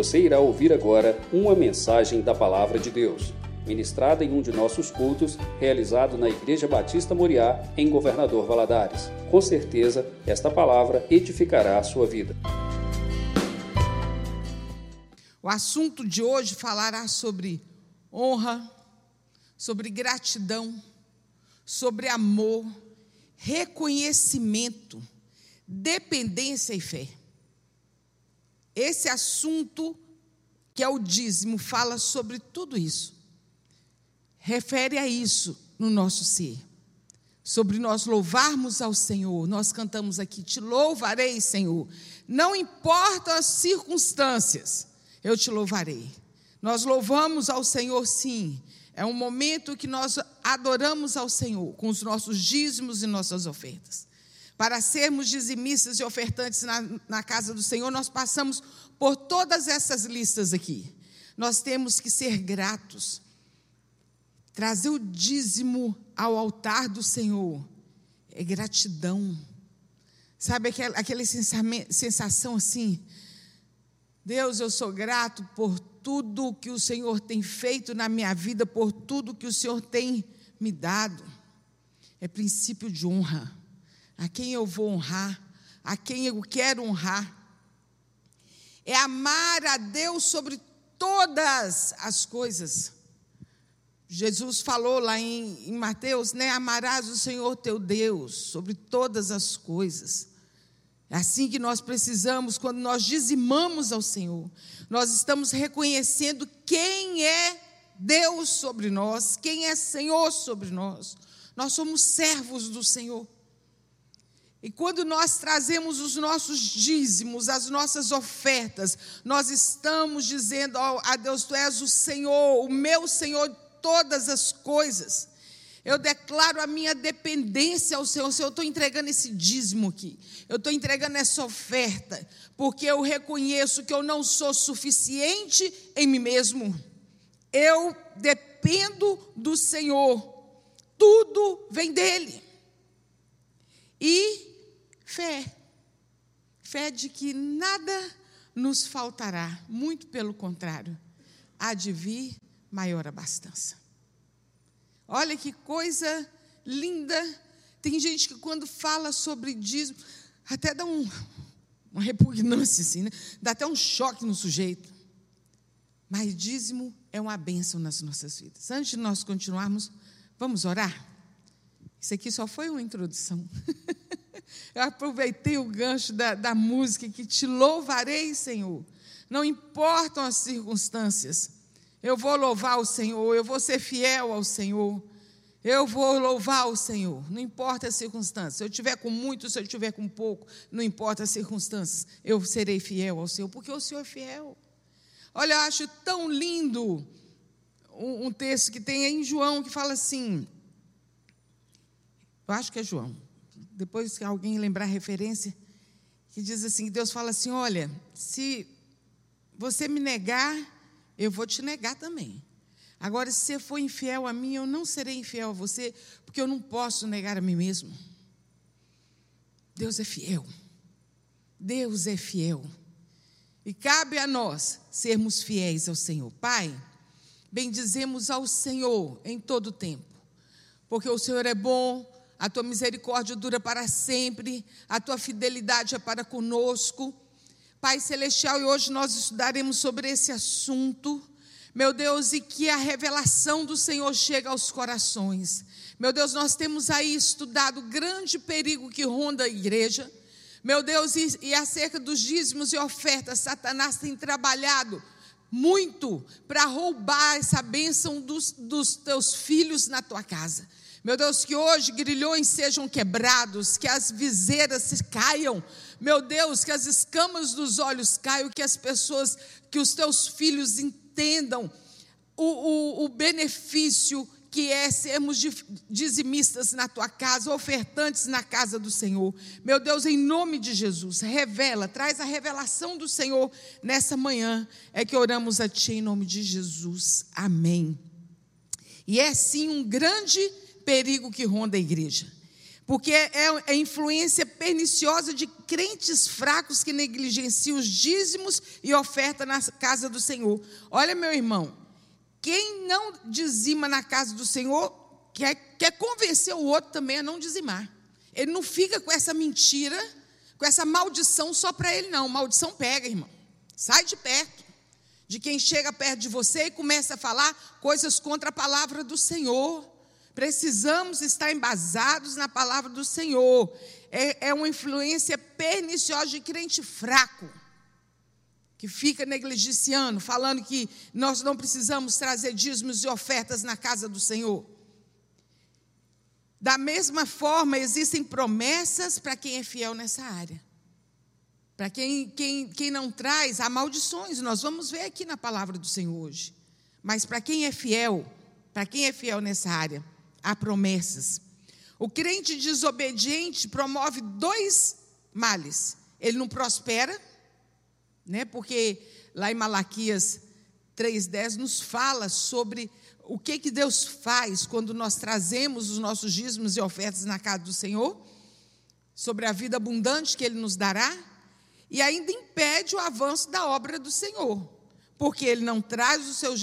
Você irá ouvir agora uma mensagem da Palavra de Deus, ministrada em um de nossos cultos, realizado na Igreja Batista Moriá, em Governador Valadares. Com certeza, esta palavra edificará a sua vida. O assunto de hoje falará sobre honra, sobre gratidão, sobre amor, reconhecimento, dependência e fé. Esse assunto, que é o dízimo, fala sobre tudo isso. Refere a isso no nosso ser. Sobre nós louvarmos ao Senhor. Nós cantamos aqui: Te louvarei, Senhor. Não importam as circunstâncias eu te louvarei. Nós louvamos ao Senhor, sim. É um momento que nós adoramos ao Senhor com os nossos dízimos e nossas ofertas. Para sermos dizimistas e ofertantes na, na casa do Senhor, nós passamos por todas essas listas aqui. Nós temos que ser gratos, trazer o dízimo ao altar do Senhor é gratidão. Sabe aquela, aquela sensação assim? Deus, eu sou grato por tudo que o Senhor tem feito na minha vida, por tudo que o Senhor tem me dado. É princípio de honra. A quem eu vou honrar, a quem eu quero honrar. É amar a Deus sobre todas as coisas. Jesus falou lá em, em Mateus, né? Amarás o Senhor teu Deus sobre todas as coisas. É assim que nós precisamos, quando nós dizimamos ao Senhor, nós estamos reconhecendo quem é Deus sobre nós, quem é Senhor sobre nós. Nós somos servos do Senhor. E quando nós trazemos os nossos dízimos, as nossas ofertas, nós estamos dizendo a Deus: Tu és o Senhor, o meu Senhor de todas as coisas. Eu declaro a minha dependência ao Senhor. Senhor, eu estou entregando esse dízimo aqui. Eu estou entregando essa oferta. Porque eu reconheço que eu não sou suficiente em mim mesmo. Eu dependo do Senhor. Tudo vem dele. E fé. Fé de que nada nos faltará. Muito pelo contrário. Há de vir maior abastança. Olha que coisa linda. Tem gente que quando fala sobre dízimo, até dá um, uma repugnância, assim, né? dá até um choque no sujeito. Mas dízimo é uma bênção nas nossas vidas. Antes de nós continuarmos, vamos orar? Isso aqui só foi uma introdução. Eu aproveitei o gancho da, da música que te louvarei, Senhor. Não importam as circunstâncias. Eu vou louvar o Senhor, eu vou ser fiel ao Senhor. Eu vou louvar o Senhor, não importa as circunstâncias. Se eu tiver com muito, se eu tiver com pouco, não importa as circunstâncias, eu serei fiel ao Senhor, porque o Senhor é fiel. Olha, eu acho tão lindo um, um texto que tem em João que fala assim. Eu acho que é João. Depois que alguém lembrar a referência, que diz assim: Deus fala assim: olha, se você me negar, eu vou te negar também. Agora, se você for infiel a mim, eu não serei infiel a você, porque eu não posso negar a mim mesmo. Deus é fiel. Deus é fiel. E cabe a nós sermos fiéis ao Senhor. Pai, bendizemos ao Senhor em todo o tempo, porque o Senhor é bom, a tua misericórdia dura para sempre, a tua fidelidade é para conosco. Pai Celestial, e hoje nós estudaremos sobre esse assunto. Meu Deus, e que a revelação do Senhor chegue aos corações. Meu Deus, nós temos aí estudado o grande perigo que ronda a igreja. Meu Deus, e, e acerca dos dízimos e ofertas, Satanás tem trabalhado muito para roubar essa bênção dos, dos teus filhos na tua casa. Meu Deus, que hoje grilhões sejam quebrados, que as viseiras se caiam. Meu Deus, que as escamas dos olhos caiam, que as pessoas, que os teus filhos entendam o, o, o benefício que é sermos dizimistas na tua casa, ofertantes na casa do Senhor. Meu Deus, em nome de Jesus, revela, traz a revelação do Senhor nessa manhã. É que oramos a Ti em nome de Jesus. Amém. E é sim um grande perigo que ronda a igreja. porque é, é influência perniciosa de crentes fracos que negligenciam os dízimos e oferta na casa do Senhor. Olha, meu irmão, quem não dizima na casa do Senhor quer, quer convencer o outro também a não dizimar. Ele não fica com essa mentira, com essa maldição só para ele, não. Maldição pega, irmão. Sai de perto de quem chega perto de você e começa a falar coisas contra a palavra do Senhor. Precisamos estar embasados na palavra do Senhor. É, é uma influência perniciosa de crente fraco, que fica negligenciando, falando que nós não precisamos trazer dízimos e ofertas na casa do Senhor. Da mesma forma, existem promessas para quem é fiel nessa área. Para quem, quem, quem não traz, há maldições, nós vamos ver aqui na palavra do Senhor hoje. Mas para quem é fiel, para quem é fiel nessa área, há promessas. O crente desobediente promove dois males. Ele não prospera, né? Porque lá em Malaquias 3:10 nos fala sobre o que que Deus faz quando nós trazemos os nossos dízimos e ofertas na casa do Senhor, sobre a vida abundante que ele nos dará, e ainda impede o avanço da obra do Senhor, porque ele não traz os seus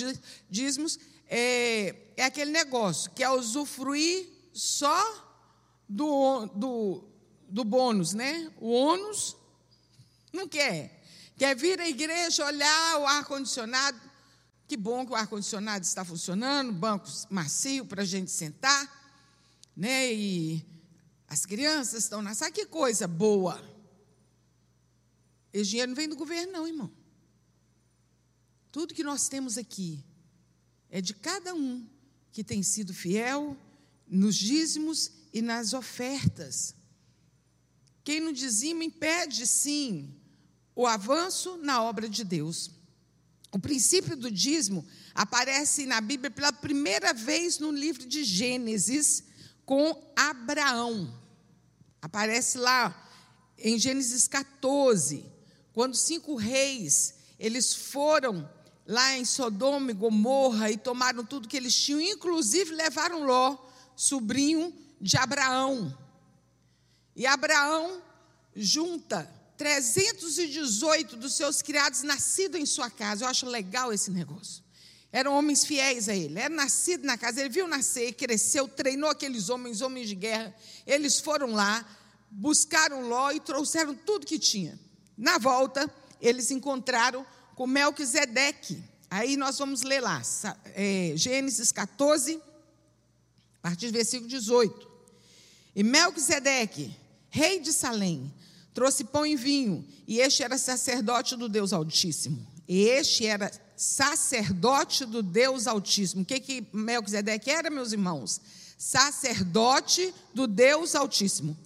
dízimos é, é aquele negócio que é usufruir só do, do, do bônus, né? O ônus não quer. Quer vir à igreja, olhar o ar-condicionado. Que bom que o ar-condicionado está funcionando, bancos macio para a gente sentar, né? E as crianças estão na sala. Que coisa boa. Esse dinheiro não vem do governo, não, irmão. Tudo que nós temos aqui é de cada um que tem sido fiel nos dízimos e nas ofertas. Quem não dizima impede, sim, o avanço na obra de Deus. O princípio do dízimo aparece na Bíblia pela primeira vez no livro de Gênesis com Abraão. Aparece lá em Gênesis 14, quando cinco reis eles foram lá em Sodoma e Gomorra e tomaram tudo que eles tinham, inclusive levaram Ló, sobrinho de Abraão. E Abraão junta 318 dos seus criados nascidos em sua casa. Eu acho legal esse negócio. Eram homens fiéis a ele. Era nascido na casa, ele viu nascer, cresceu, treinou aqueles homens, homens de guerra. Eles foram lá, buscaram Ló e trouxeram tudo que tinha. Na volta, eles encontraram com Melquisedeque. Aí nós vamos ler lá, é, Gênesis 14, a partir do versículo 18. E Melquisedeque, rei de Salém, trouxe pão e vinho, e este era sacerdote do Deus Altíssimo. E este era sacerdote do Deus Altíssimo. O que, que Melquisedeque era, meus irmãos? Sacerdote do Deus Altíssimo.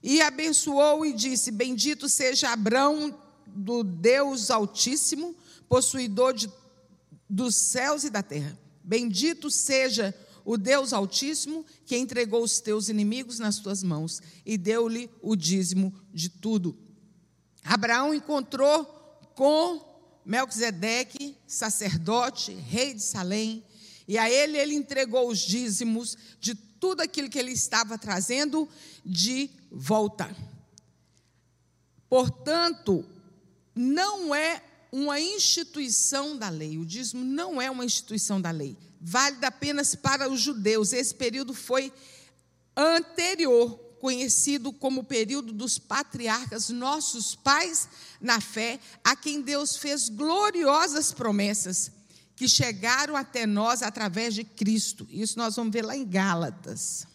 E abençoou e disse: Bendito seja Abrão do Deus Altíssimo, possuidor de, dos céus e da terra. Bendito seja o Deus Altíssimo que entregou os teus inimigos nas tuas mãos e deu-lhe o dízimo de tudo. Abraão encontrou com Melquisedeque, sacerdote, rei de Salém, e a ele ele entregou os dízimos de tudo aquilo que ele estava trazendo de volta. Portanto, não é uma instituição da lei. O dízimo não é uma instituição da lei. Válida apenas para os judeus. Esse período foi anterior, conhecido como o período dos patriarcas, nossos pais na fé, a quem Deus fez gloriosas promessas que chegaram até nós através de Cristo. Isso nós vamos ver lá em Gálatas.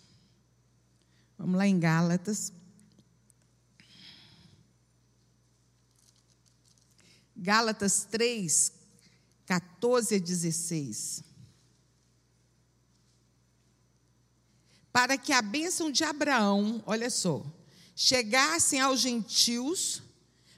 Vamos lá em Gálatas. Gálatas 3, 14 a 16. Para que a bênção de Abraão, olha só, chegassem aos gentios.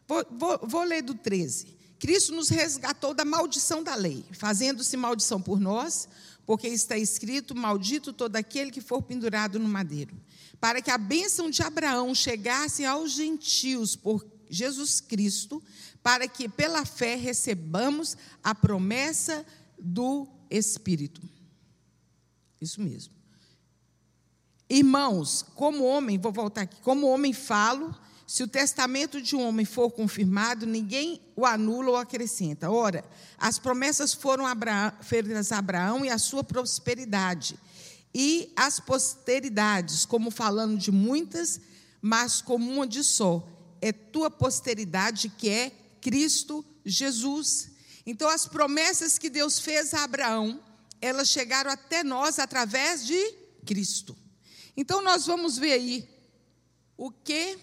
Vou, vou, vou ler do 13. Cristo nos resgatou da maldição da lei, fazendo-se maldição por nós, porque está escrito: Maldito todo aquele que for pendurado no madeiro. Para que a bênção de Abraão chegasse aos gentios por Jesus Cristo, para que pela fé recebamos a promessa do Espírito. Isso mesmo. Irmãos, como homem, vou voltar aqui, como homem falo, se o testamento de um homem for confirmado, ninguém o anula ou acrescenta. Ora, as promessas foram feitas a Abraão e a sua prosperidade, e as posteridades, como falando de muitas, mas como uma de só. É tua posteridade que é Cristo Jesus. Então, as promessas que Deus fez a Abraão, elas chegaram até nós através de Cristo. Então, nós vamos ver aí o que.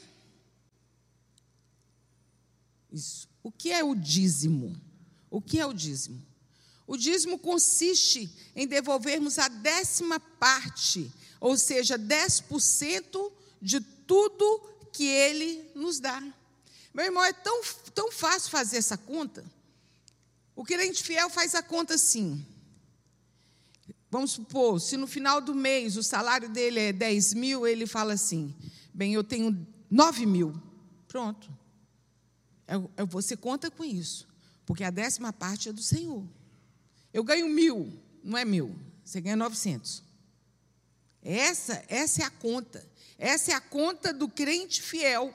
Isso. O que é o dízimo? O que é o dízimo? O dízimo consiste em devolvermos a décima parte, ou seja, 10% de tudo que ele nos dá. Meu irmão, é tão, tão fácil fazer essa conta. O crente fiel faz a conta assim. Vamos supor, se no final do mês o salário dele é 10 mil, ele fala assim: bem, eu tenho 9 mil. Pronto. É, é, você conta com isso, porque a décima parte é do Senhor. Eu ganho mil, não é mil, você ganha 900. Essa, essa é a conta. Essa é a conta do crente fiel.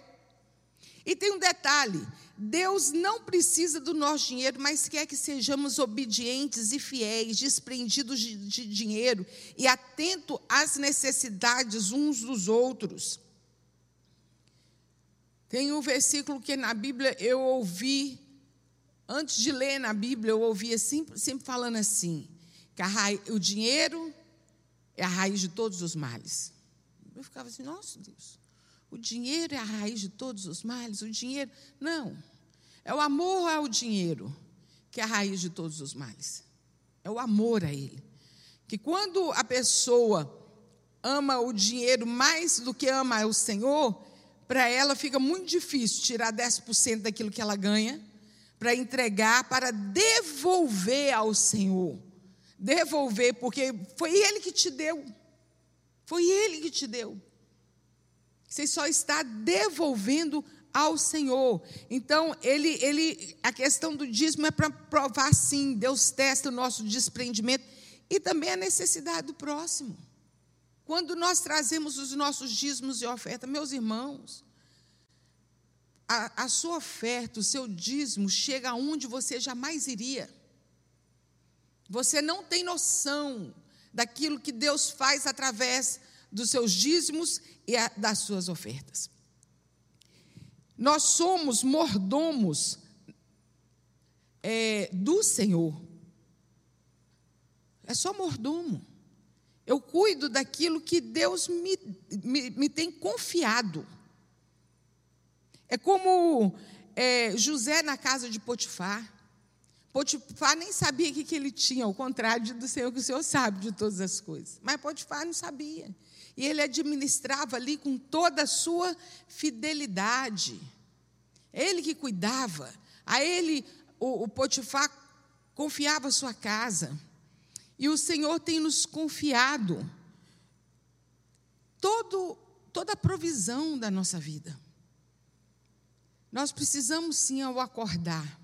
E tem um detalhe: Deus não precisa do nosso dinheiro, mas quer que sejamos obedientes e fiéis, desprendidos de, de dinheiro e atento às necessidades uns dos outros. Tem um versículo que na Bíblia eu ouvi, antes de ler na Bíblia, eu ouvia sempre, sempre falando assim: que raiz, o dinheiro é a raiz de todos os males. Eu ficava assim, nossa Deus, o dinheiro é a raiz de todos os males, o dinheiro. Não. É o amor ao dinheiro que é a raiz de todos os males. É o amor a ele. Que quando a pessoa ama o dinheiro mais do que ama o Senhor, para ela fica muito difícil tirar 10% daquilo que ela ganha para entregar, para devolver ao Senhor. Devolver, porque foi Ele que te deu. Foi Ele que te deu. Você só está devolvendo ao Senhor. Então, ele, ele, a questão do dízimo é para provar sim, Deus testa o nosso desprendimento e também a necessidade do próximo. Quando nós trazemos os nossos dízimos e oferta, meus irmãos, a, a sua oferta, o seu dízimo chega aonde você jamais iria. Você não tem noção daquilo que Deus faz através dos seus dízimos e das suas ofertas. Nós somos mordomos é, do Senhor. É só mordomo. Eu cuido daquilo que Deus me, me, me tem confiado. É como é, José na casa de Potifar. Potifar nem sabia o que, que ele tinha, ao contrário do Senhor, que o Senhor sabe de todas as coisas. Mas Potifar não sabia. E ele administrava ali com toda a sua fidelidade. Ele que cuidava. A ele, o, o Potifar confiava sua casa. E o Senhor tem nos confiado todo, toda a provisão da nossa vida. Nós precisamos sim, ao acordar,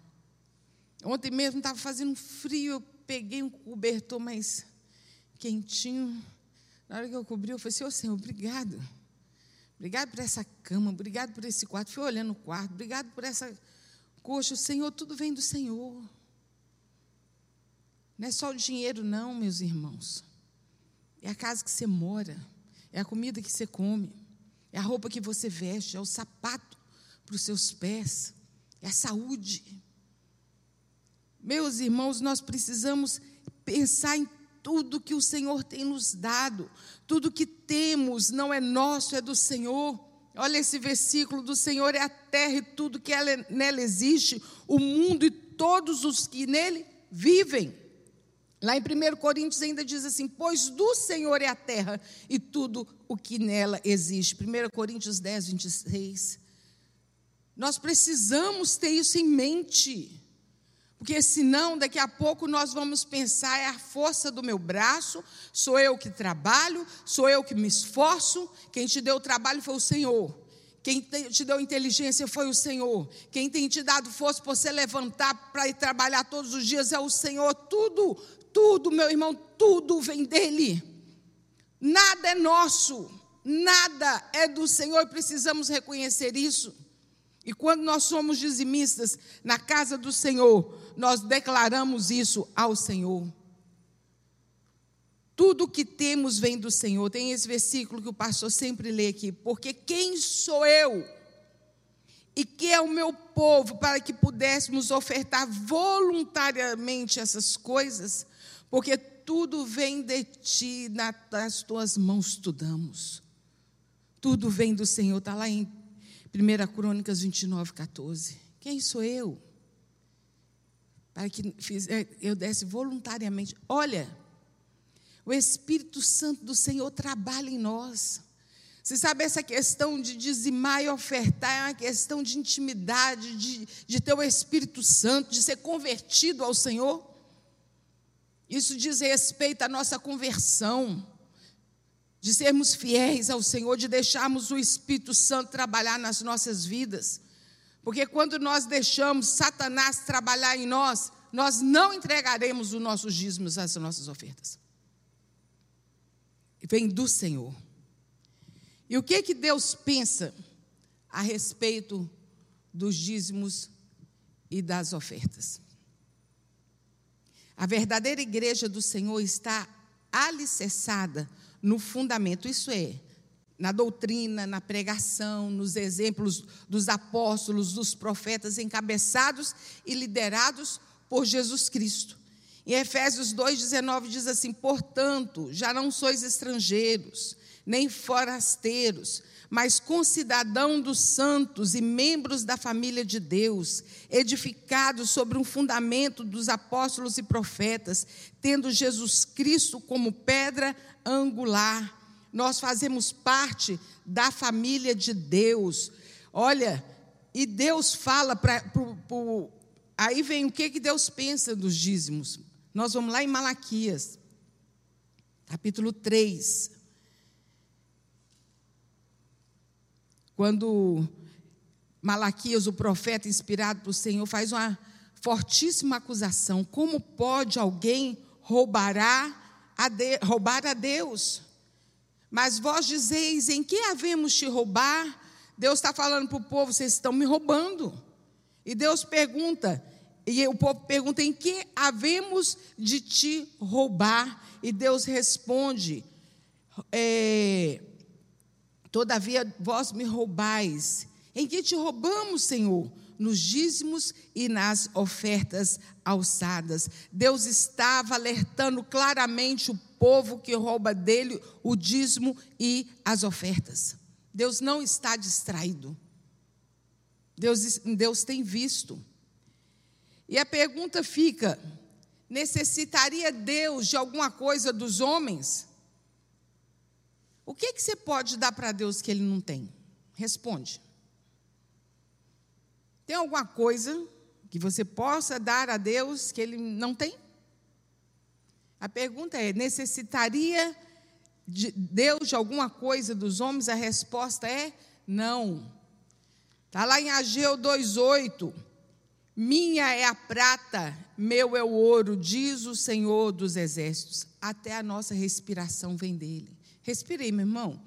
Ontem mesmo estava fazendo frio, eu peguei um cobertor mais quentinho. Na hora que eu cobri, eu falei ô Senhor, obrigado. Obrigado por essa cama, obrigado por esse quarto. Fui olhando o quarto, obrigado por essa coxa. O Senhor, tudo vem do Senhor. Não é só o dinheiro, não, meus irmãos. É a casa que você mora, é a comida que você come, é a roupa que você veste, é o sapato para os seus pés, é a saúde. Meus irmãos, nós precisamos pensar em tudo que o Senhor tem nos dado, tudo que temos não é nosso, é do Senhor. Olha esse versículo: do Senhor é a terra e tudo que ela, nela existe, o mundo e todos os que nele vivem. Lá em 1 Coríntios ainda diz assim: Pois do Senhor é a terra e tudo o que nela existe. 1 Coríntios 10, 26. Nós precisamos ter isso em mente. Porque senão, daqui a pouco nós vamos pensar: é a força do meu braço, sou eu que trabalho, sou eu que me esforço. Quem te deu o trabalho foi o Senhor. Quem te deu inteligência foi o Senhor. Quem tem te dado força para você levantar para ir trabalhar todos os dias é o Senhor. Tudo, tudo, meu irmão, tudo vem dele. Nada é nosso, nada é do Senhor e precisamos reconhecer isso. E quando nós somos dizimistas na casa do Senhor, nós declaramos isso ao Senhor. Tudo que temos vem do Senhor. Tem esse versículo que o pastor sempre lê aqui. Porque quem sou eu e que é o meu povo para que pudéssemos ofertar voluntariamente essas coisas? Porque tudo vem de ti, nas tuas mãos tu damos. Tudo vem do Senhor. Está lá em 1 Crônicas 29, 14. Quem sou eu? Para que eu desse voluntariamente. Olha o Espírito Santo do Senhor trabalha em nós. Você sabe, essa questão de dizimar e ofertar é uma questão de intimidade, de, de ter o Espírito Santo, de ser convertido ao Senhor. Isso diz respeito à nossa conversão, de sermos fiéis ao Senhor, de deixarmos o Espírito Santo trabalhar nas nossas vidas. Porque quando nós deixamos Satanás trabalhar em nós, nós não entregaremos os nossos dízimos, as nossas ofertas vem do Senhor. E o que que Deus pensa a respeito dos dízimos e das ofertas? A verdadeira igreja do Senhor está alicerçada no fundamento, isso é, na doutrina, na pregação, nos exemplos dos apóstolos, dos profetas encabeçados e liderados por Jesus Cristo. Em Efésios 2,19 diz assim: Portanto, já não sois estrangeiros, nem forasteiros, mas concidadão dos santos e membros da família de Deus, edificados sobre um fundamento dos apóstolos e profetas, tendo Jesus Cristo como pedra angular. Nós fazemos parte da família de Deus. Olha, e Deus fala para. Aí vem o que, que Deus pensa dos dízimos. Nós vamos lá em Malaquias, capítulo 3. Quando Malaquias, o profeta inspirado pelo Senhor, faz uma fortíssima acusação: como pode alguém roubará a de, roubar a Deus? Mas vós dizeis: em que havemos te roubar? Deus está falando para o povo: vocês estão me roubando. E Deus pergunta: e o povo pergunta: em que havemos de te roubar? E Deus responde: é, Todavia vós me roubais. Em que te roubamos, Senhor? Nos dízimos e nas ofertas alçadas. Deus estava alertando claramente o povo que rouba dele o dízimo e as ofertas. Deus não está distraído. Deus, Deus tem visto. E a pergunta fica: necessitaria Deus de alguma coisa dos homens? O que, que você pode dar para Deus que ele não tem? Responde. Tem alguma coisa que você possa dar a Deus que ele não tem? A pergunta é: necessitaria de Deus de alguma coisa dos homens? A resposta é não. Está lá em Ageu 2,8. Minha é a prata, meu é o ouro, diz o Senhor dos exércitos. Até a nossa respiração vem dele. Respirei, meu irmão.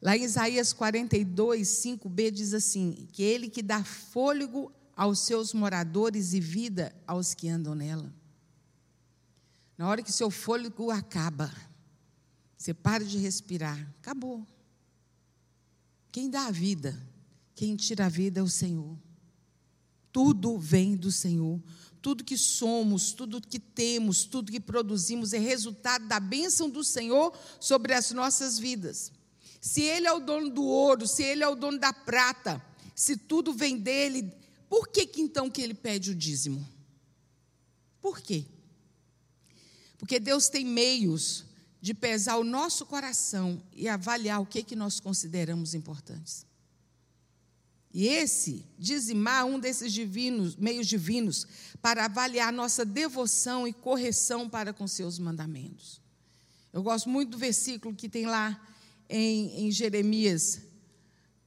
Lá em Isaías 42, 5b diz assim: que ele que dá fôlego aos seus moradores e vida aos que andam nela. Na hora que seu fôlego acaba, você para de respirar, acabou. Quem dá a vida quem tira a vida é o Senhor. Tudo vem do Senhor. Tudo que somos, tudo que temos, tudo que produzimos é resultado da bênção do Senhor sobre as nossas vidas. Se Ele é o dono do ouro, se Ele é o dono da prata, se tudo vem dele, por que, que então que Ele pede o dízimo? Por quê? Porque Deus tem meios de pesar o nosso coração e avaliar o que, que nós consideramos importantes. E esse, dizimar, um desses divinos, meios divinos, para avaliar nossa devoção e correção para com seus mandamentos. Eu gosto muito do versículo que tem lá em, em Jeremias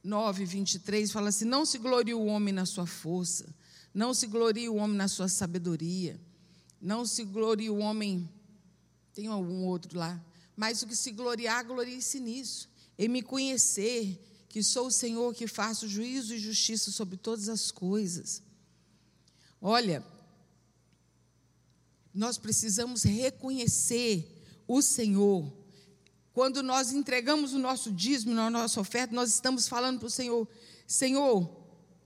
9, 23, fala assim: Não se glorie o homem na sua força, não se glorie o homem na sua sabedoria, não se glorie o homem Tem algum outro lá. Mas o que se gloriar, glorie-se nisso. Em me conhecer, que sou o Senhor que faço juízo e justiça sobre todas as coisas. Olha, nós precisamos reconhecer o Senhor. Quando nós entregamos o nosso dízimo, a nossa oferta, nós estamos falando para o Senhor: Senhor,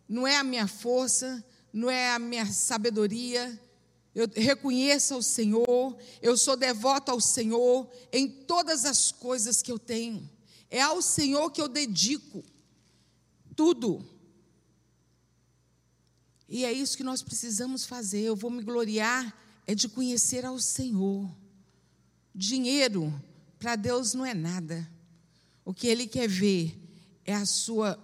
não é a minha força, não é a minha sabedoria, eu reconheço o Senhor, eu sou devota ao Senhor em todas as coisas que eu tenho. É ao Senhor que eu dedico tudo. E é isso que nós precisamos fazer. Eu vou me gloriar é de conhecer ao Senhor. Dinheiro para Deus não é nada. O que Ele quer ver é a sua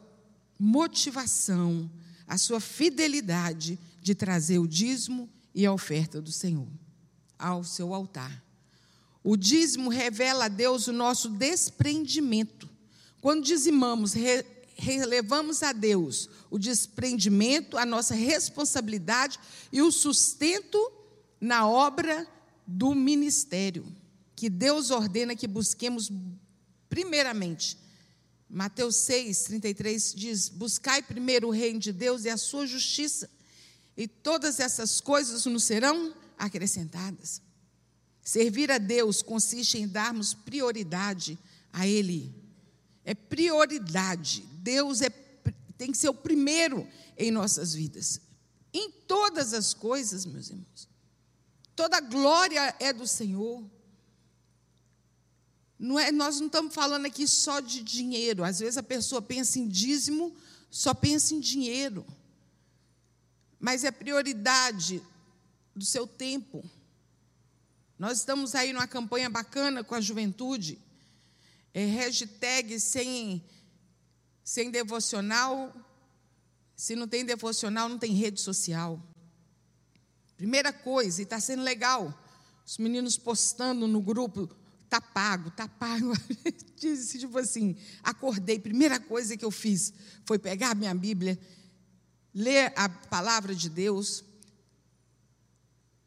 motivação, a sua fidelidade de trazer o dízimo e a oferta do Senhor ao seu altar. O dízimo revela a Deus o nosso desprendimento. Quando dizimamos, relevamos a Deus o desprendimento, a nossa responsabilidade e o sustento na obra do ministério, que Deus ordena que busquemos primeiramente. Mateus 6, 33 diz: Buscai primeiro o reino de Deus e a sua justiça, e todas essas coisas nos serão acrescentadas. Servir a Deus consiste em darmos prioridade a Ele. É prioridade. Deus é, tem que ser o primeiro em nossas vidas. Em todas as coisas, meus irmãos. Toda glória é do Senhor. Não é, nós não estamos falando aqui só de dinheiro. Às vezes a pessoa pensa em dízimo, só pensa em dinheiro. Mas é prioridade do seu tempo. Nós estamos aí numa campanha bacana com a juventude. É hashtag sem, sem devocional. Se não tem devocional, não tem rede social. Primeira coisa, e está sendo legal, os meninos postando no grupo, tá pago, tá pago. Disse tipo assim, acordei, primeira coisa que eu fiz foi pegar minha Bíblia, ler a palavra de Deus,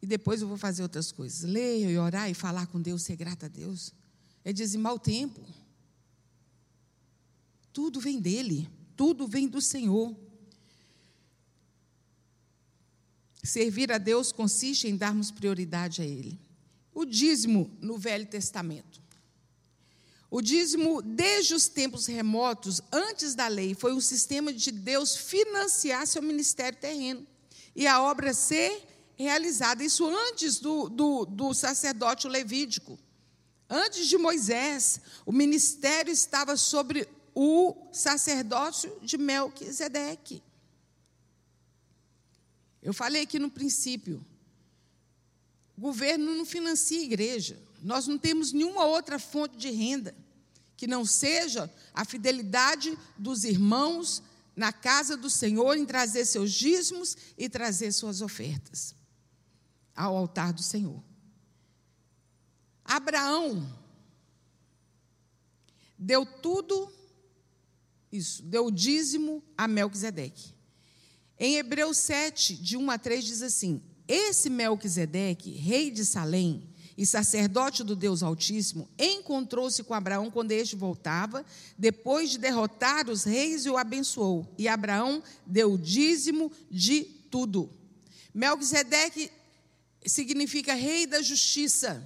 e depois eu vou fazer outras coisas. Ler e orar e falar com Deus, ser grata a Deus. É dizimar o tempo. Tudo vem dele, tudo vem do Senhor. Servir a Deus consiste em darmos prioridade a Ele. O dízimo no Velho Testamento. O dízimo, desde os tempos remotos, antes da lei, foi um sistema de Deus financiar seu ministério terreno e a obra ser realizada. Isso antes do, do, do sacerdote levídico. Antes de Moisés, o ministério estava sobre o sacerdócio de Melquisedeque. Eu falei aqui no princípio, o governo não financia a igreja. Nós não temos nenhuma outra fonte de renda que não seja a fidelidade dos irmãos na casa do Senhor em trazer seus dízimos e trazer suas ofertas ao altar do Senhor. Abraão deu tudo isso, deu o dízimo a Melquisedeque. Em Hebreus 7, de 1 a 3, diz assim: Esse Melquisedeque, rei de Salém e sacerdote do Deus Altíssimo, encontrou-se com Abraão quando este voltava, depois de derrotar os reis e o abençoou. E Abraão deu o dízimo de tudo. Melquisedeque significa rei da justiça.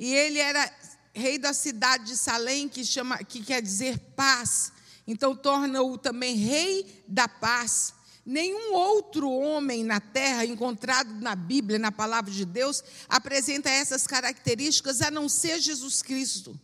E ele era rei da cidade de Salém, que, chama, que quer dizer paz. Então torna-o também rei da paz. Nenhum outro homem na terra encontrado na Bíblia, na palavra de Deus, apresenta essas características a não ser Jesus Cristo.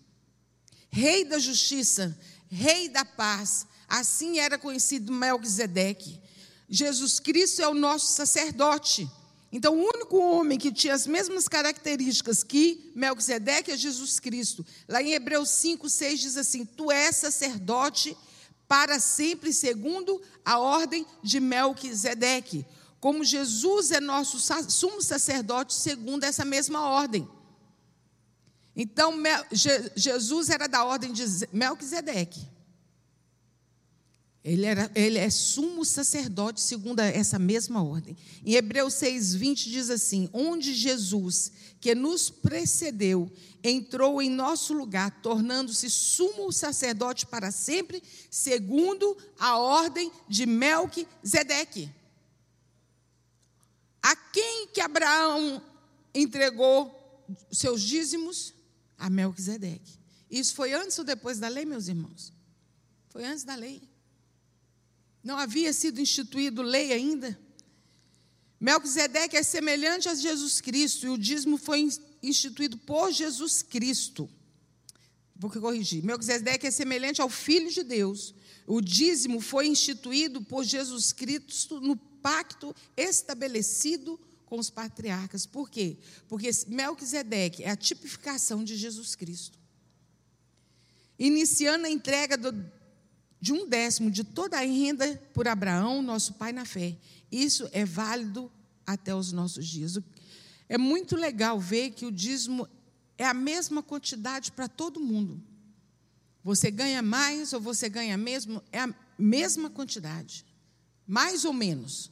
Rei da justiça, rei da paz. Assim era conhecido Melquisedeque. Jesus Cristo é o nosso sacerdote. Então, o único homem que tinha as mesmas características que Melquisedeque é Jesus Cristo. Lá em Hebreus 5, 6 diz assim: Tu és sacerdote para sempre, segundo a ordem de Melquisedeque. Como Jesus é nosso sumo sacerdote, segundo essa mesma ordem. Então, Jesus era da ordem de Melquisedeque. Ele, era, ele é sumo sacerdote segundo essa mesma ordem. Em Hebreus 6,20 diz assim: Onde Jesus, que nos precedeu, entrou em nosso lugar, tornando-se sumo sacerdote para sempre, segundo a ordem de Melquisedeque. A quem que Abraão entregou seus dízimos? A Melquisedeque. Isso foi antes ou depois da lei, meus irmãos? Foi antes da lei. Não havia sido instituído lei ainda. Melquisedeque é semelhante a Jesus Cristo e o dízimo foi instituído por Jesus Cristo. Vou corrigir. Melquisedeque é semelhante ao Filho de Deus. O dízimo foi instituído por Jesus Cristo no pacto estabelecido com os patriarcas. Por quê? Porque Melquisedeque é a tipificação de Jesus Cristo. Iniciando a entrega do, de um décimo de toda a renda por Abraão, nosso pai na fé. Isso é válido até os nossos dias. É muito legal ver que o dízimo é a mesma quantidade para todo mundo. Você ganha mais ou você ganha mesmo, é a mesma quantidade. Mais ou menos.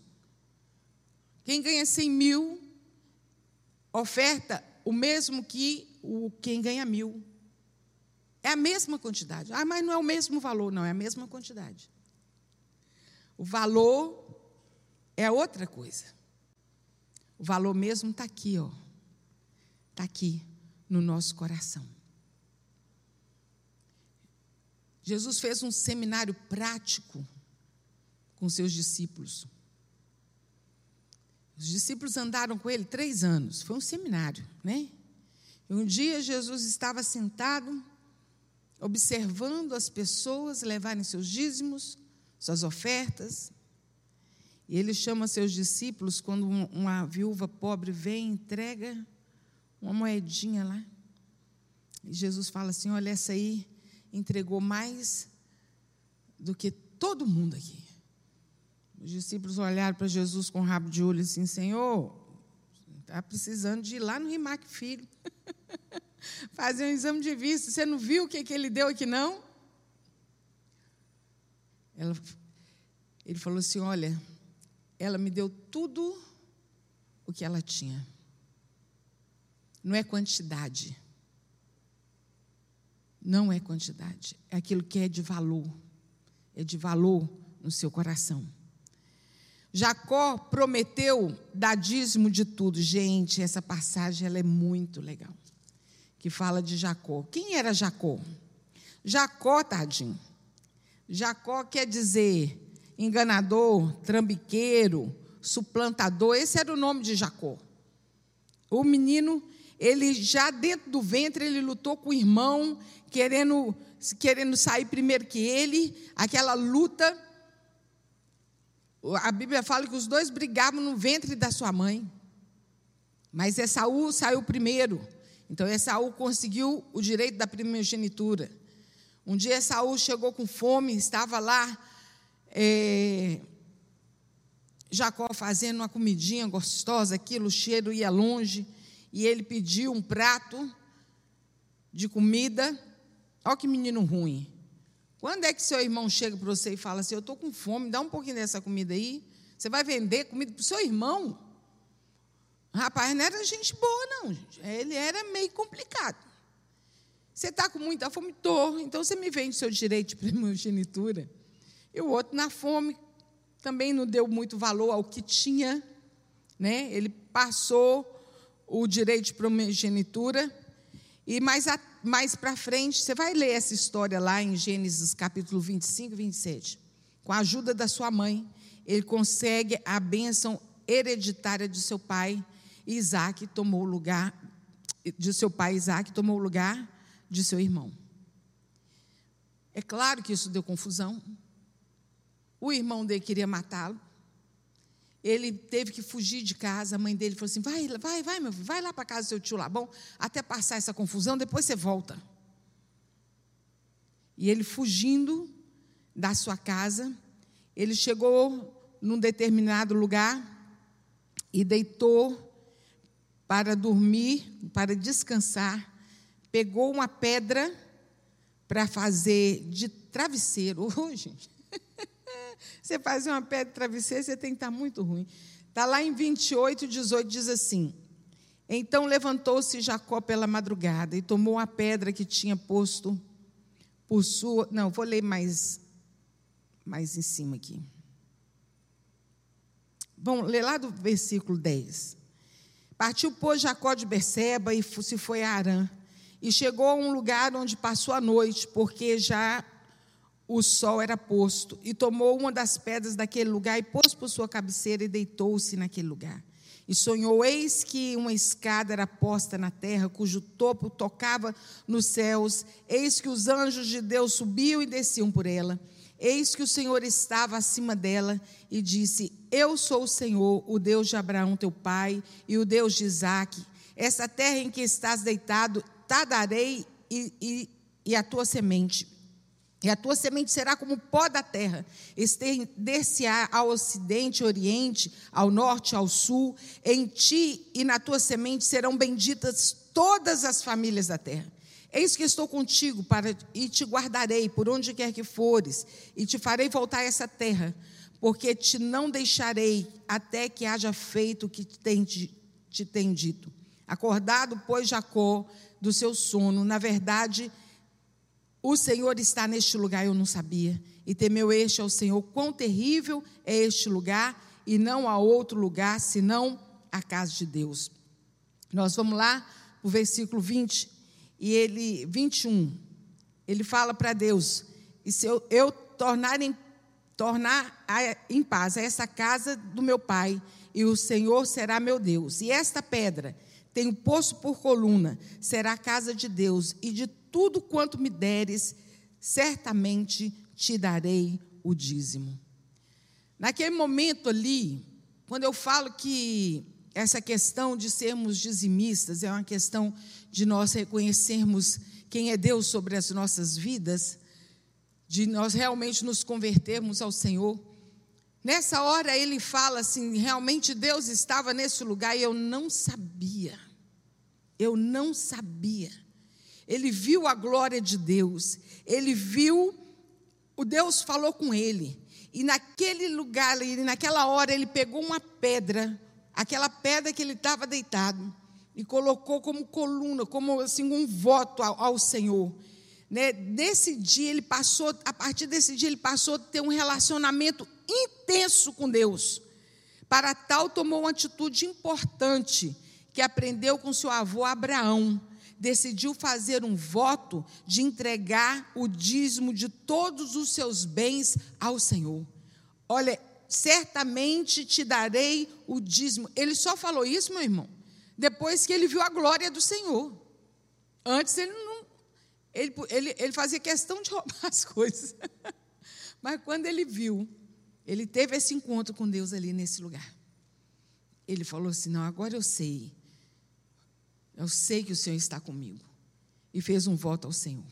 Quem ganha 100 mil, oferta o mesmo que o, quem ganha mil. É a mesma quantidade. Ah, mas não é o mesmo valor. Não, é a mesma quantidade. O valor é outra coisa. O valor mesmo está aqui, ó. Está aqui no nosso coração. Jesus fez um seminário prático com seus discípulos. Os discípulos andaram com ele três anos. Foi um seminário, né? E um dia Jesus estava sentado observando as pessoas levarem seus dízimos, suas ofertas. E ele chama seus discípulos quando uma viúva pobre vem e entrega uma moedinha lá. E Jesus fala assim: Olha, essa aí entregou mais do que todo mundo aqui. Os discípulos olharam para Jesus com rabo de olho assim: Senhor, está precisando de ir lá no Rimac Filho. fazer um exame de vista. Você não viu o que, que ele deu aqui, não? Ela, ele falou assim: Olha, ela me deu tudo o que ela tinha. Não é quantidade. Não é quantidade. É aquilo que é de valor. É de valor no seu coração. Jacó prometeu dar dízimo de tudo. Gente, essa passagem ela é muito legal que fala de Jacó. Quem era Jacó? Jacó, tadinho. Jacó quer dizer enganador, trambiqueiro, suplantador. Esse era o nome de Jacó. O menino, ele já dentro do ventre, ele lutou com o irmão, querendo, querendo sair primeiro que ele. Aquela luta. A Bíblia fala que os dois brigavam no ventre da sua mãe. Mas Esaú saiu primeiro. Então Esaú conseguiu o direito da primogenitura. Um dia Esaú chegou com fome, estava lá é, Jacó fazendo uma comidinha gostosa, aquilo, o cheiro ia longe, e ele pediu um prato de comida. Olha que menino ruim. Quando é que seu irmão chega para você e fala assim: Eu estou com fome, dá um pouquinho dessa comida aí? Você vai vender comida para o seu irmão? Rapaz, não era gente boa, não. Ele era meio complicado. Você está com muita fome? Estou. Então você me vende seu direito de primogenitura. E o outro, na fome, também não deu muito valor ao que tinha. Né? Ele passou o direito de primogenitura. E mais, mais para frente, você vai ler essa história lá em Gênesis capítulo 25 27. Com a ajuda da sua mãe, ele consegue a bênção hereditária de seu pai Isaac tomou o lugar de seu pai Isaac, tomou o lugar de seu irmão. É claro que isso deu confusão. O irmão dele queria matá-lo. Ele teve que fugir de casa. A mãe dele falou assim: vai, vai, vai, meu filho, vai lá para casa do seu tio Labão, até passar essa confusão, depois você volta. E ele fugindo da sua casa, ele chegou num determinado lugar e deitou para dormir, para descansar, pegou uma pedra para fazer de travesseiro. Oh, gente. Você faz uma pedra de travesseiro, você tem que estar muito ruim. Está lá em 28, 18, diz assim: Então levantou-se Jacó pela madrugada e tomou a pedra que tinha posto por sua. Não, vou ler mais, mais em cima aqui. Vamos ler lá do versículo 10. Partiu, pois, Jacó de Berseba e se foi a Arã. E chegou a um lugar onde passou a noite, porque já o sol era posto. E tomou uma das pedras daquele lugar e pôs por sua cabeceira e deitou-se naquele lugar. E sonhou, eis que uma escada era posta na terra, cujo topo tocava nos céus. Eis que os anjos de Deus subiam e desciam por ela. Eis que o Senhor estava acima dela e disse: Eu sou o Senhor, o Deus de Abraão, teu pai, e o Deus de Isaque. Essa terra em que estás deitado, te darei e, e, e a tua semente. E a tua semente será como pó da terra, estender-se-á ao ocidente, oriente, ao norte, ao sul. Em ti e na tua semente serão benditas todas as famílias da terra. Eis que estou contigo para e te guardarei por onde quer que fores, e te farei voltar a essa terra, porque te não deixarei até que haja feito o que te te tem dito. Acordado, pois, Jacó do seu sono, na verdade, o Senhor está neste lugar, eu não sabia. E temeu este ao Senhor, quão terrível é este lugar, e não há outro lugar senão a casa de Deus. Nós vamos lá, o versículo 20, e ele, 21, ele fala para Deus: e se eu, eu tornar, em, tornar a, em paz essa casa do meu pai, e o Senhor será meu Deus, e esta pedra tenho posto por coluna, será a casa de Deus, e de tudo quanto me deres, certamente te darei o dízimo. Naquele momento ali, quando eu falo que essa questão de sermos dizimistas é uma questão de nós reconhecermos quem é Deus sobre as nossas vidas, de nós realmente nos convertermos ao Senhor. Nessa hora ele fala assim: realmente Deus estava nesse lugar e eu não sabia. Eu não sabia. Ele viu a glória de Deus, ele viu, o Deus falou com ele, e naquele lugar, naquela hora, ele pegou uma pedra, aquela pedra que ele estava deitado, e colocou como coluna, como assim, um voto ao, ao Senhor. Né? Nesse dia, ele passou, a partir desse dia, ele passou a ter um relacionamento intenso com Deus. Para tal, tomou uma atitude importante que aprendeu com seu avô Abraão decidiu fazer um voto de entregar o dízimo de todos os seus bens ao Senhor. Olha, certamente te darei o dízimo. Ele só falou isso, meu irmão, depois que ele viu a glória do Senhor. Antes ele não. Ele, ele, ele fazia questão de roubar as coisas. Mas quando ele viu, ele teve esse encontro com Deus ali nesse lugar. Ele falou assim: Não, agora eu sei eu sei que o Senhor está comigo. E fez um voto ao Senhor.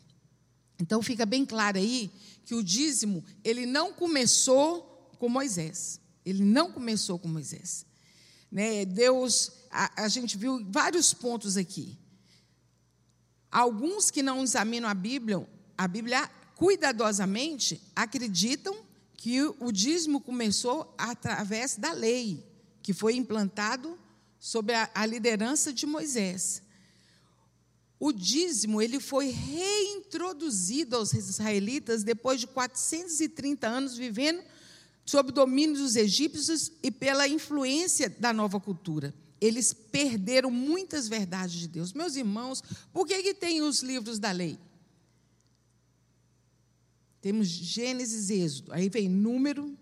Então fica bem claro aí que o dízimo, ele não começou com Moisés. Ele não começou com Moisés. Né? Deus, a, a gente viu vários pontos aqui. Alguns que não examinam a Bíblia, a Bíblia cuidadosamente acreditam que o dízimo começou através da lei, que foi implantado sob a, a liderança de Moisés. O dízimo ele foi reintroduzido aos israelitas depois de 430 anos vivendo sob o domínio dos egípcios e pela influência da nova cultura. Eles perderam muitas verdades de Deus. Meus irmãos, por que, que tem os livros da lei? Temos Gênesis e Êxodo. Aí vem Número,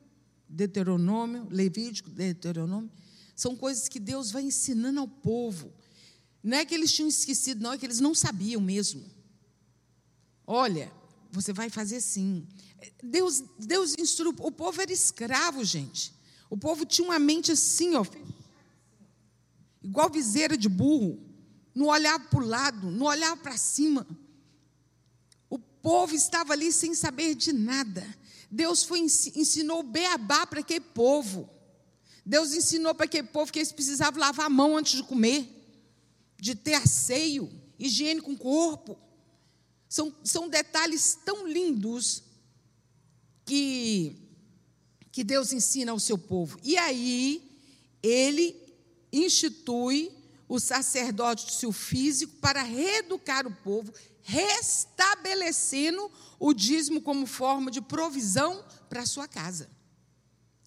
Deuteronômio, Levítico, Deuteronômio. São coisas que Deus vai ensinando ao povo. Não é que eles tinham esquecido, não, é que eles não sabiam mesmo. Olha, você vai fazer assim. Deus, Deus instruiu. O povo era escravo, gente. O povo tinha uma mente assim, ó, igual viseira de burro. Não olhava para o lado, não olhava para cima. O povo estava ali sem saber de nada. Deus foi, ensinou o beabá para aquele povo. Deus ensinou para aquele povo que eles precisavam lavar a mão antes de comer, de ter asseio, higiene com o corpo. São, são detalhes tão lindos que que Deus ensina ao seu povo. E aí, ele institui o sacerdócio físico para reeducar o povo, restabelecendo o dízimo como forma de provisão para a sua casa.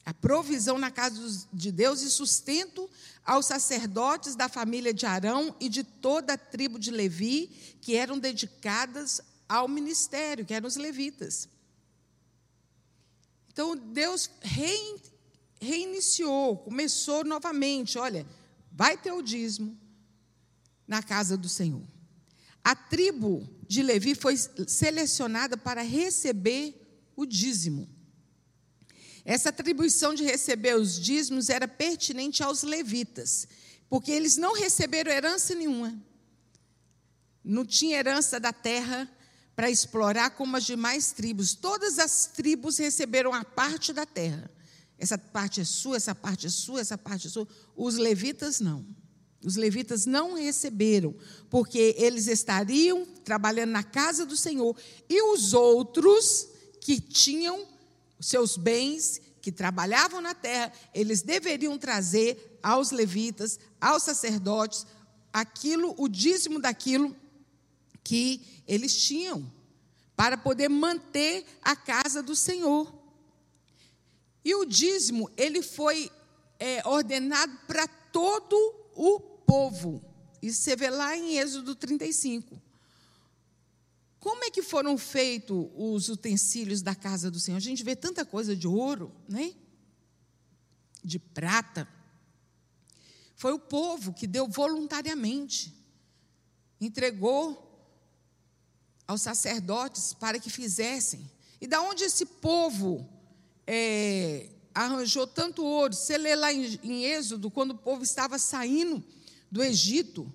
A provisão na casa de Deus e sustento aos sacerdotes da família de Arão e de toda a tribo de Levi, que eram dedicadas ao ministério, que eram os levitas. Então Deus reiniciou, começou novamente. Olha, vai ter o dízimo na casa do Senhor. A tribo de Levi foi selecionada para receber o dízimo. Essa atribuição de receber os dízimos era pertinente aos levitas, porque eles não receberam herança nenhuma. Não tinha herança da terra para explorar como as demais tribos. Todas as tribos receberam a parte da terra. Essa parte é sua, essa parte é sua, essa parte é sua. Os levitas não. Os levitas não receberam, porque eles estariam trabalhando na casa do Senhor e os outros que tinham seus bens, que trabalhavam na terra, eles deveriam trazer aos levitas, aos sacerdotes, aquilo, o dízimo daquilo que eles tinham, para poder manter a casa do Senhor. E o dízimo, ele foi é, ordenado para todo o povo. Isso você vê lá em Êxodo 35. Como é que foram feitos os utensílios da casa do Senhor? A gente vê tanta coisa de ouro, né? De prata. Foi o povo que deu voluntariamente, entregou aos sacerdotes para que fizessem. E da onde esse povo é, arranjou tanto ouro. Você lê lá em, em Êxodo, quando o povo estava saindo do Egito,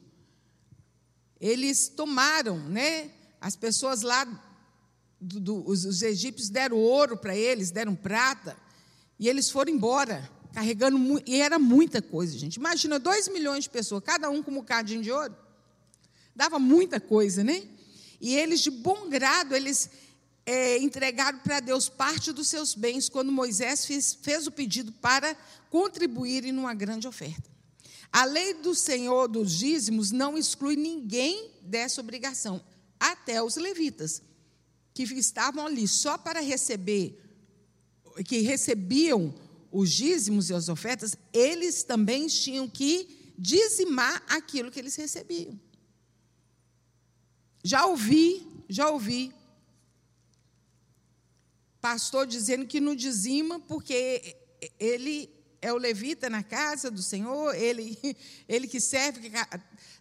eles tomaram, né? As pessoas lá, do, do, os, os egípcios deram ouro para eles, deram prata, e eles foram embora, carregando, e era muita coisa, gente. Imagina, dois milhões de pessoas, cada um com um bocadinho de ouro. Dava muita coisa, né? E eles, de bom grado, eles é, entregaram para Deus parte dos seus bens quando Moisés fez, fez o pedido para contribuir em uma grande oferta. A lei do Senhor dos dízimos não exclui ninguém dessa obrigação, até os levitas, que estavam ali só para receber, que recebiam os dízimos e as ofertas, eles também tinham que dizimar aquilo que eles recebiam. Já ouvi, já ouvi pastor dizendo que não dizima porque ele é o levita na casa do Senhor, ele, ele que serve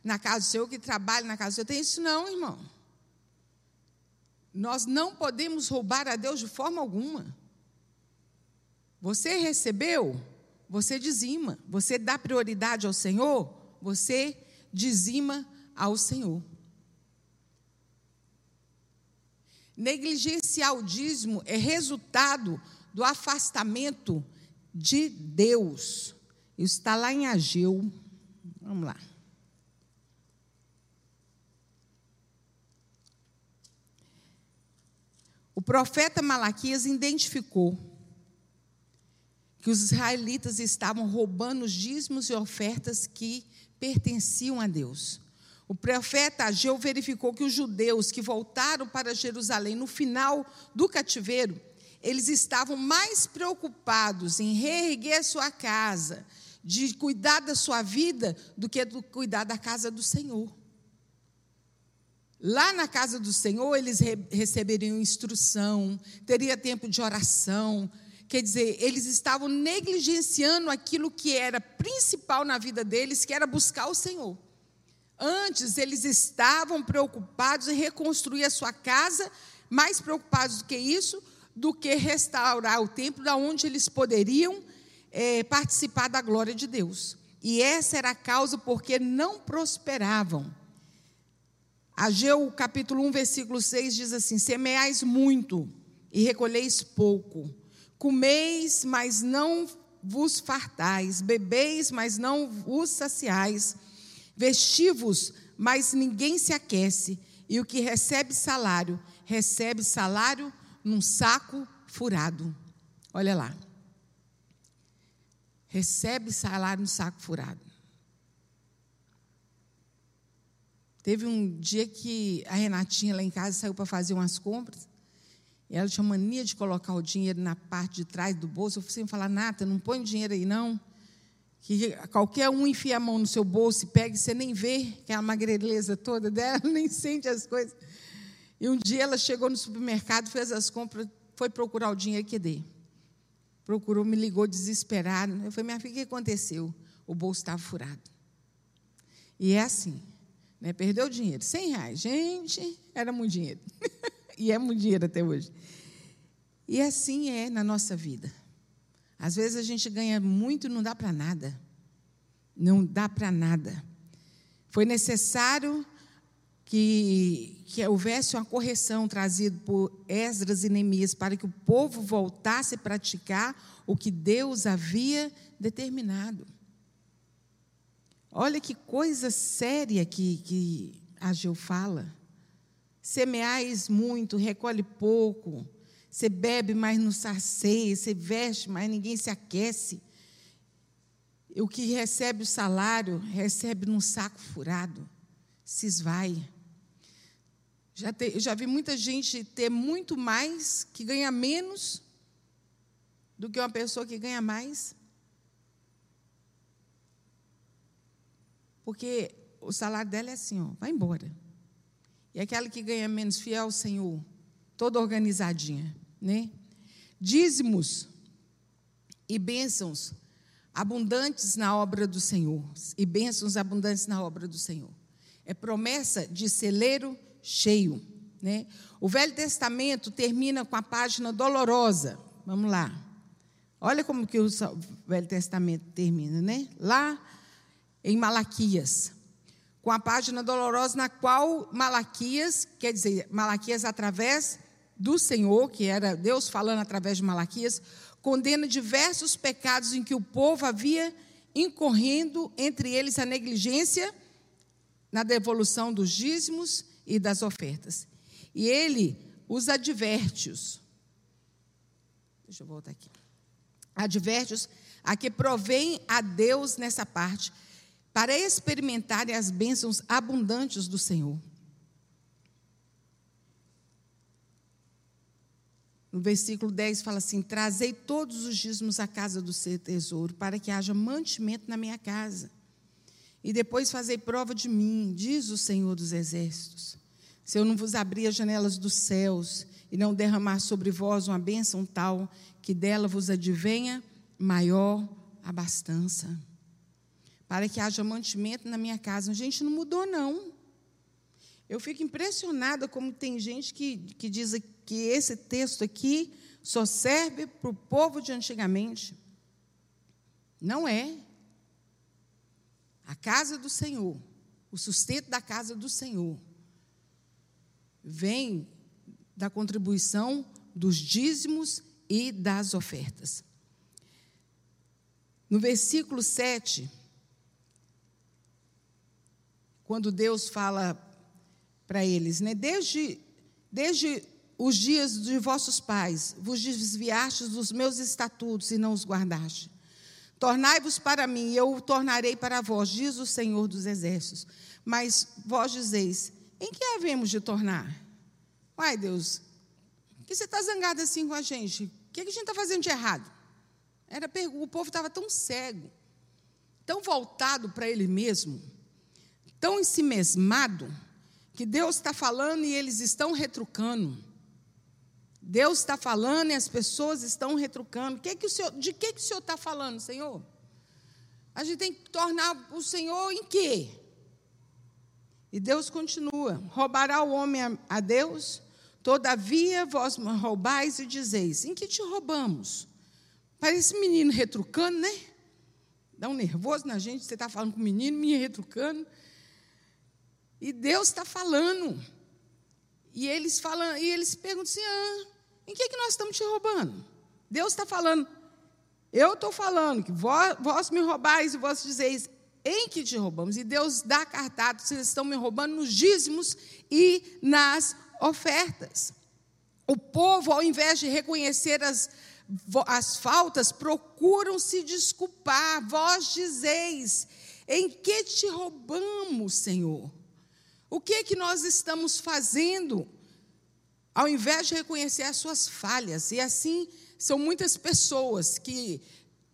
na casa do Senhor, que trabalha na casa do Senhor. Tem isso não, irmão. Nós não podemos roubar a Deus de forma alguma. Você recebeu, você dizima. Você dá prioridade ao Senhor, você dizima ao Senhor. Negligenciar o dízimo é resultado do afastamento de Deus. Isso está lá em Ageu. Vamos lá. O profeta Malaquias identificou que os israelitas estavam roubando os dízimos e ofertas que pertenciam a Deus. O profeta Ageu verificou que os judeus que voltaram para Jerusalém no final do cativeiro, eles estavam mais preocupados em reerguer sua casa, de cuidar da sua vida, do que de cuidar da casa do Senhor. Lá na casa do Senhor, eles re receberiam instrução, teria tempo de oração. Quer dizer, eles estavam negligenciando aquilo que era principal na vida deles, que era buscar o Senhor. Antes, eles estavam preocupados em reconstruir a sua casa, mais preocupados do que isso, do que restaurar o templo, da onde eles poderiam é, participar da glória de Deus. E essa era a causa porque não prosperavam. Ageu capítulo 1, versículo 6 diz assim: Semeais muito e recolheis pouco, comeis, mas não vos fartais, bebeis, mas não vos saciais Vestivos, mas ninguém se aquece, e o que recebe salário, recebe salário num saco furado. Olha lá. recebe salário no saco furado. Teve um dia que a Renatinha lá em casa saiu para fazer umas compras. E ela tinha mania de colocar o dinheiro na parte de trás do bolso. Eu sempre falar, Nata, não põe dinheiro aí, não. Que qualquer um enfia a mão no seu bolso e pega e você nem vê, que é a magreleza toda dela, nem sente as coisas. E um dia ela chegou no supermercado, fez as compras, foi procurar o dinheiro que dê. Procurou, me ligou desesperado. Eu falei, minha filha, o que aconteceu? O bolso estava furado. E é assim, né? perdeu o dinheiro, 100 reais. Gente, era muito dinheiro. e é muito dinheiro até hoje. E assim é na nossa vida. Às vezes a gente ganha muito e não dá para nada. Não dá para nada. Foi necessário que, que houvesse uma correção trazida por Esdras e Neemias para que o povo voltasse a praticar o que Deus havia determinado. Olha que coisa séria que, que Ageu fala. Semeais muito, recolhe pouco. Você bebe, mas não sacia. Você veste, mas ninguém se aquece. O que recebe o salário, recebe num saco furado. Se esvai. Já, te, já vi muita gente ter muito mais que ganha menos do que uma pessoa que ganha mais. Porque o salário dela é assim, ó, vai embora. E aquela que ganha menos, fiel ao Senhor, toda organizadinha, né? Dízimos e bênçãos abundantes na obra do Senhor, e bênçãos abundantes na obra do Senhor. É promessa de celeiro cheio, né? O Velho Testamento termina com a página dolorosa. Vamos lá. Olha como que o Velho Testamento termina, né? Lá em Malaquias com a página dolorosa na qual Malaquias, quer dizer, Malaquias através do Senhor, que era Deus falando através de Malaquias, condena diversos pecados em que o povo havia incorrendo, entre eles a negligência na devolução dos dízimos e das ofertas. E ele os adverte-os. Deixa eu voltar aqui. Adverte-os a que provém a Deus nessa parte para experimentarem as bênçãos abundantes do Senhor. No versículo 10 fala assim: Trazei todos os dízimos à casa do seu tesouro, para que haja mantimento na minha casa. E depois fazei prova de mim, diz o Senhor dos Exércitos. Se eu não vos abrir as janelas dos céus e não derramar sobre vós uma bênção tal, que dela vos advenha maior abastança para que haja mantimento na minha casa. Gente, não mudou, não. Eu fico impressionada como tem gente que, que diz que esse texto aqui só serve para o povo de antigamente. Não é. A casa do Senhor, o sustento da casa do Senhor, vem da contribuição dos dízimos e das ofertas. No versículo 7, quando Deus fala para eles, né? Desde, desde os dias de vossos pais, vos desviastes dos meus estatutos e não os guardaste. Tornai-vos para mim, e eu o tornarei para vós, diz o Senhor dos Exércitos. Mas vós dizeis: em que havemos de tornar? Ai, Deus, que você está zangado assim com a gente? O que a gente está fazendo de errado? Era, o povo estava tão cego, tão voltado para ele mesmo tão ensimesmado que Deus está falando e eles estão retrucando. Deus está falando e as pessoas estão retrucando. Que que o senhor, de que, que o Senhor está falando, Senhor? A gente tem que tornar o Senhor em quê? E Deus continua: roubará o homem a, a Deus? Todavia vós roubais e dizeis: em que te roubamos? Parece menino retrucando, né? Dá um nervoso na gente, você está falando com o menino, me retrucando. E Deus está falando. E eles falam, e eles perguntam assim: ah, em que, que nós estamos te roubando? Deus está falando, eu estou falando que vós, vós, me roubais e vós dizeis, em que te roubamos? E Deus dá cartado, vocês estão me roubando nos dízimos e nas ofertas. O povo, ao invés de reconhecer as as faltas procuram se desculpar. Vós dizeis: em que te roubamos, Senhor? O que é que nós estamos fazendo? Ao invés de reconhecer as suas falhas. E assim, são muitas pessoas que,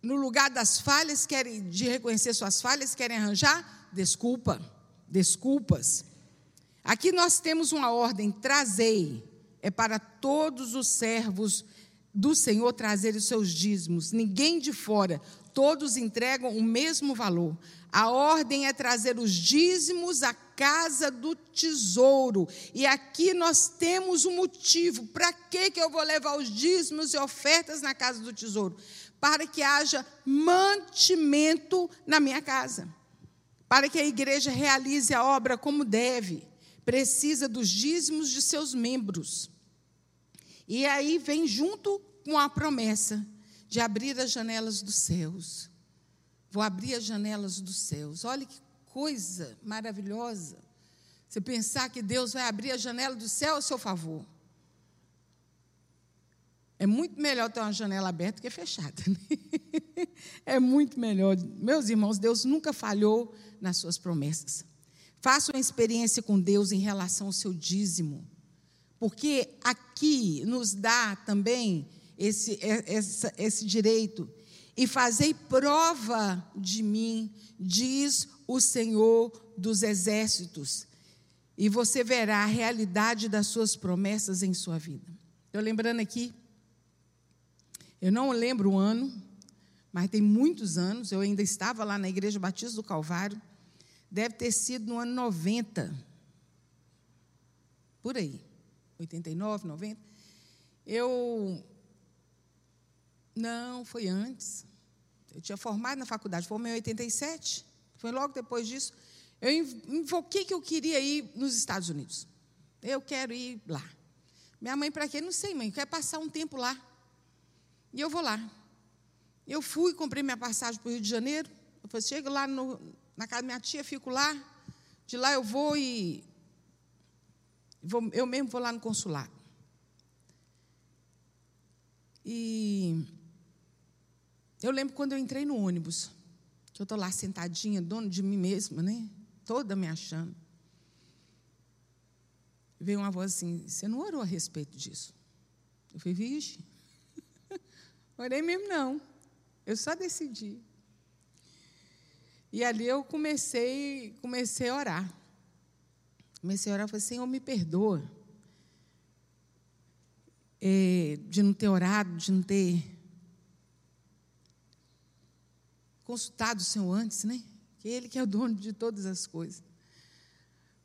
no lugar das falhas, querem, de reconhecer suas falhas, querem arranjar desculpa, desculpas. Aqui nós temos uma ordem: trazei, é para todos os servos do Senhor trazer os seus dízimos, ninguém de fora, todos entregam o mesmo valor. A ordem é trazer os dízimos à casa do tesouro. E aqui nós temos um motivo. Para que eu vou levar os dízimos e ofertas na casa do tesouro? Para que haja mantimento na minha casa. Para que a igreja realize a obra como deve. Precisa dos dízimos de seus membros. E aí vem junto com a promessa de abrir as janelas dos céus. Vou abrir as janelas dos céus. Olha que coisa maravilhosa. Você pensar que Deus vai abrir a janela do céu a seu favor. É muito melhor ter uma janela aberta que fechada. Né? É muito melhor. Meus irmãos, Deus nunca falhou nas suas promessas. Faça uma experiência com Deus em relação ao seu dízimo. Porque aqui nos dá também esse, esse, esse direito. E fazei prova de mim, diz o Senhor dos exércitos, e você verá a realidade das suas promessas em sua vida. Eu lembrando aqui, eu não lembro o ano, mas tem muitos anos, eu ainda estava lá na Igreja Batista do Calvário, deve ter sido no ano 90, por aí, 89, 90. Eu não, foi antes. Eu tinha formado na faculdade, formei em 87. Foi logo depois disso. Eu invoquei que eu queria ir nos Estados Unidos. Eu quero ir lá. Minha mãe, para quê? Não sei, mãe, quer passar um tempo lá. E eu vou lá. Eu fui, comprei minha passagem para o Rio de Janeiro. Eu falei, chego lá no, na casa da minha tia, fico lá. De lá eu vou e. Vou, eu mesmo vou lá no consulado. E eu lembro quando eu entrei no ônibus, que eu estou lá sentadinha, dono de mim mesma, né? Toda me achando. Veio uma voz assim: Você não orou a respeito disso? Eu falei, vixe. Orei mesmo, não. Eu só decidi. E ali eu comecei, comecei a orar. Comecei a orar, falei, Senhor, me perdoa. É, de não ter orado, de não ter consultado o Senhor antes, né? Que Ele que é o dono de todas as coisas.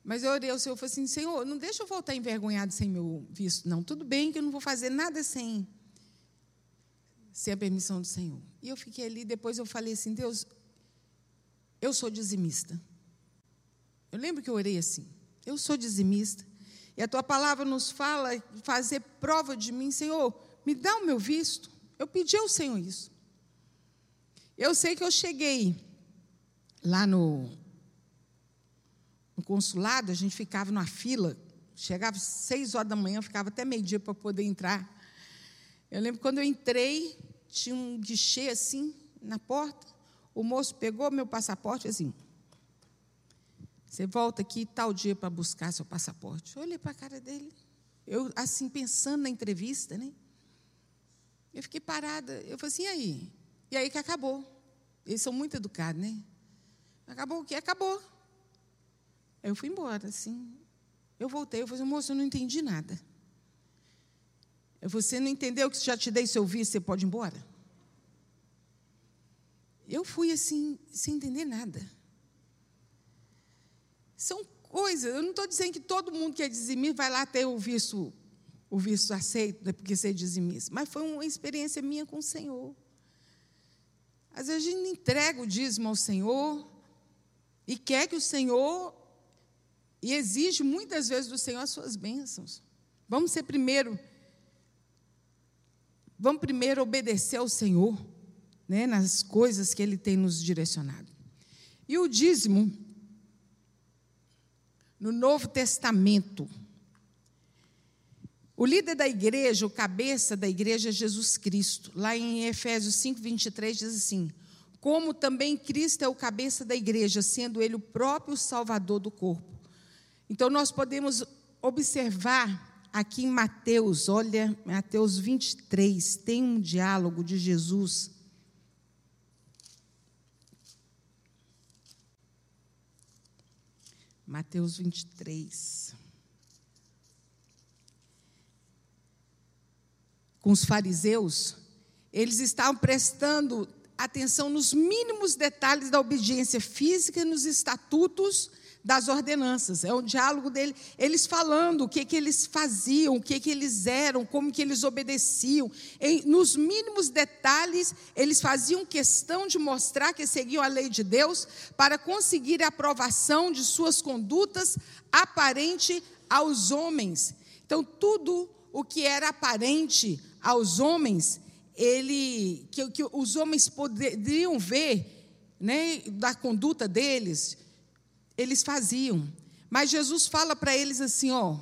Mas eu orei ao Senhor e falei assim: Senhor, não deixa eu voltar envergonhado sem meu visto, não. Tudo bem que eu não vou fazer nada sem, sem a permissão do Senhor. E eu fiquei ali, depois eu falei assim: Deus, eu sou dizimista. Eu lembro que eu orei assim: Eu sou dizimista. E a tua palavra nos fala fazer prova de mim, Senhor, me dá o meu visto. Eu pedi ao Senhor isso. Eu sei que eu cheguei lá no, no consulado, a gente ficava numa fila, chegava seis horas da manhã, ficava até meio-dia para poder entrar. Eu lembro quando eu entrei, tinha um guichê assim na porta, o moço pegou meu passaporte assim. Você volta aqui tal dia para buscar seu passaporte. Eu olhei para a cara dele, eu assim pensando na entrevista, né? Eu fiquei parada. Eu falei assim, e aí? E aí que acabou. Eles são muito educados, né? Acabou o quê? Acabou. Eu fui embora, assim. Eu voltei, eu falei, moço, eu não entendi nada. Você não entendeu que já te dei seu visto, você pode ir embora? Eu fui assim, sem entender nada. São coisas, eu não estou dizendo que todo mundo que é dizimista vai lá ter o visto, o visto aceito, né, porque ser dizimista, mas foi uma experiência minha com o Senhor. Às vezes a gente entrega o dízimo ao Senhor e quer que o Senhor, e exige muitas vezes do Senhor as suas bênçãos. Vamos ser primeiro, vamos primeiro obedecer ao Senhor, né, nas coisas que Ele tem nos direcionado. E o dízimo, no Novo Testamento, O líder da igreja, o cabeça da igreja é Jesus Cristo. Lá em Efésios 5, 23 diz assim: Como também Cristo é o cabeça da igreja, sendo ele o próprio salvador do corpo. Então nós podemos observar aqui em Mateus, olha, Mateus 23, tem um diálogo de Jesus. Mateus 23. Com os fariseus, eles estavam prestando atenção nos mínimos detalhes da obediência física nos estatutos das ordenanças. É o diálogo dele, eles falando o que, que eles faziam, o que, que eles eram, como que eles obedeciam. Em, nos mínimos detalhes, eles faziam questão de mostrar que seguiam a lei de Deus para conseguir a aprovação de suas condutas aparente aos homens. Então, tudo o que era aparente aos homens, ele, que, que os homens poderiam ver né, da conduta deles, eles faziam. Mas Jesus fala para eles assim: ó,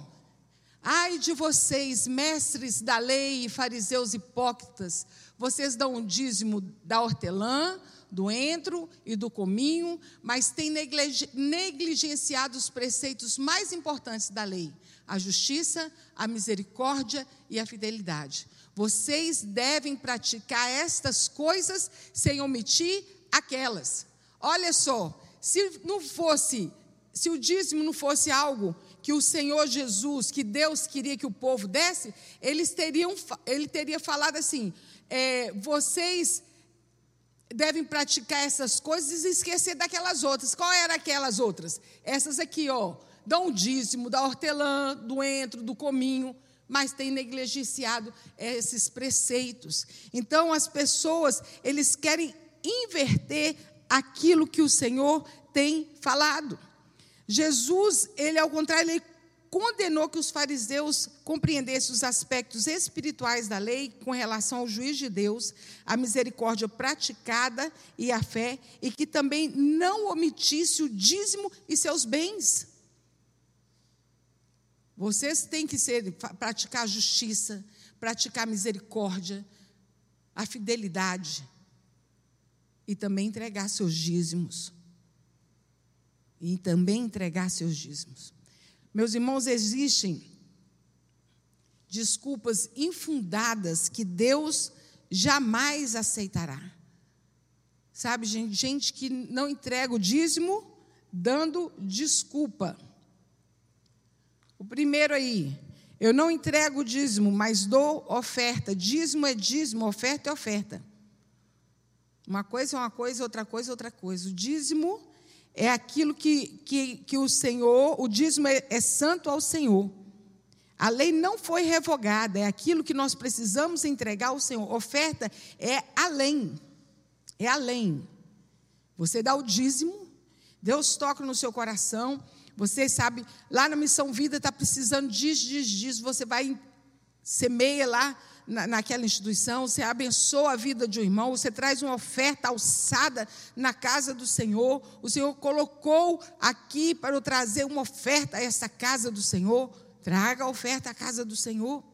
ai de vocês, mestres da lei e fariseus hipócritas, vocês dão um dízimo da hortelã, do entro e do cominho, mas têm negligenciado os preceitos mais importantes da lei: a justiça, a misericórdia e a fidelidade. Vocês devem praticar estas coisas sem omitir aquelas. Olha só, se não fosse, se o dízimo não fosse algo que o Senhor Jesus, que Deus queria que o povo desse, eles teriam, ele teria falado assim: é, vocês devem praticar essas coisas e esquecer daquelas outras. Qual eram aquelas outras? Essas aqui, ó, dão o dízimo da hortelã, do entro, do cominho mas tem negligenciado esses preceitos. Então as pessoas, eles querem inverter aquilo que o Senhor tem falado. Jesus, ele ao contrário, ele condenou que os fariseus compreendessem os aspectos espirituais da lei com relação ao juiz de Deus, a misericórdia praticada e a fé, e que também não omitisse o dízimo e seus bens. Vocês têm que ser, praticar justiça, praticar misericórdia, a fidelidade e também entregar seus dízimos. E também entregar seus dízimos. Meus irmãos, existem desculpas infundadas que Deus jamais aceitará. Sabe, gente, gente que não entrega o dízimo dando desculpa. O primeiro aí, eu não entrego dízimo, mas dou oferta. Dízimo é dízimo, oferta é oferta. Uma coisa é uma coisa, outra coisa é outra coisa. O dízimo é aquilo que, que, que o Senhor, o dízimo é, é santo ao Senhor. A lei não foi revogada, é aquilo que nós precisamos entregar ao Senhor. Oferta é além, é além. Você dá o dízimo, Deus toca no seu coração, você sabe, lá na Missão Vida está precisando disso, disso, disso. Você vai, semeia lá na, naquela instituição, você abençoa a vida de um irmão, você traz uma oferta alçada na casa do Senhor. O Senhor colocou aqui para eu trazer uma oferta a essa casa do Senhor. Traga a oferta à casa do Senhor.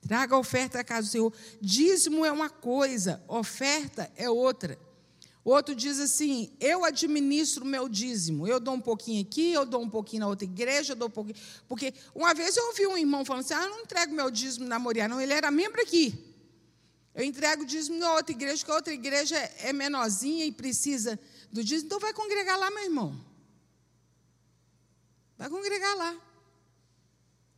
Traga a oferta à casa do Senhor. Dízimo é uma coisa, oferta é outra. O outro diz assim: eu administro meu dízimo. Eu dou um pouquinho aqui, eu dou um pouquinho na outra igreja, eu dou um pouquinho. Porque uma vez eu ouvi um irmão falando assim: ah, eu não entrego meu dízimo na Moriá, não. Ele era membro aqui. Eu entrego o dízimo na outra igreja, que a outra igreja é menorzinha e precisa do dízimo. Então vai congregar lá, meu irmão. Vai congregar lá.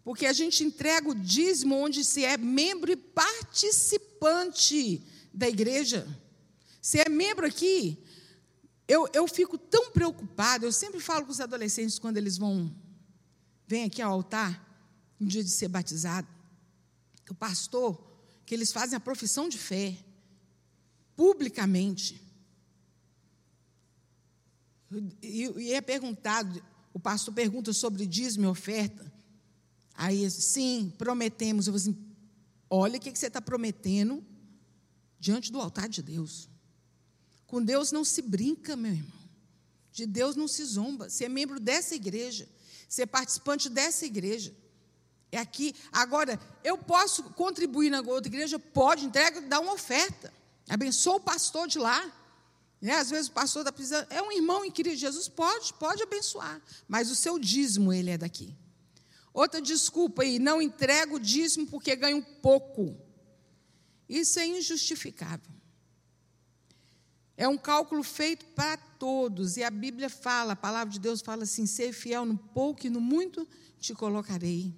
Porque a gente entrega o dízimo onde se é membro e participante da igreja. Você é membro aqui? Eu, eu fico tão preocupada, eu sempre falo com os adolescentes quando eles vão, vêm aqui ao altar, no dia de ser batizado, que o pastor, que eles fazem a profissão de fé, publicamente. E, e é perguntado, o pastor pergunta sobre dízimo e oferta. Aí, sim, prometemos. Eu vou assim, olha o que você está prometendo diante do altar de Deus. Com Deus não se brinca, meu irmão. De Deus não se zomba. Ser membro dessa igreja, ser participante dessa igreja. É aqui. Agora, eu posso contribuir na outra igreja? Pode, entrega, dá uma oferta. Abençoa o pastor de lá. Né? Às vezes o pastor está precisando. É um irmão em Cristo Jesus, pode, pode abençoar. Mas o seu dízimo, ele é daqui. Outra desculpa aí, não entrego o dízimo porque ganho pouco. Isso é injustificável. É um cálculo feito para todos. E a Bíblia fala, a palavra de Deus fala assim: ser fiel no pouco e no muito te colocarei.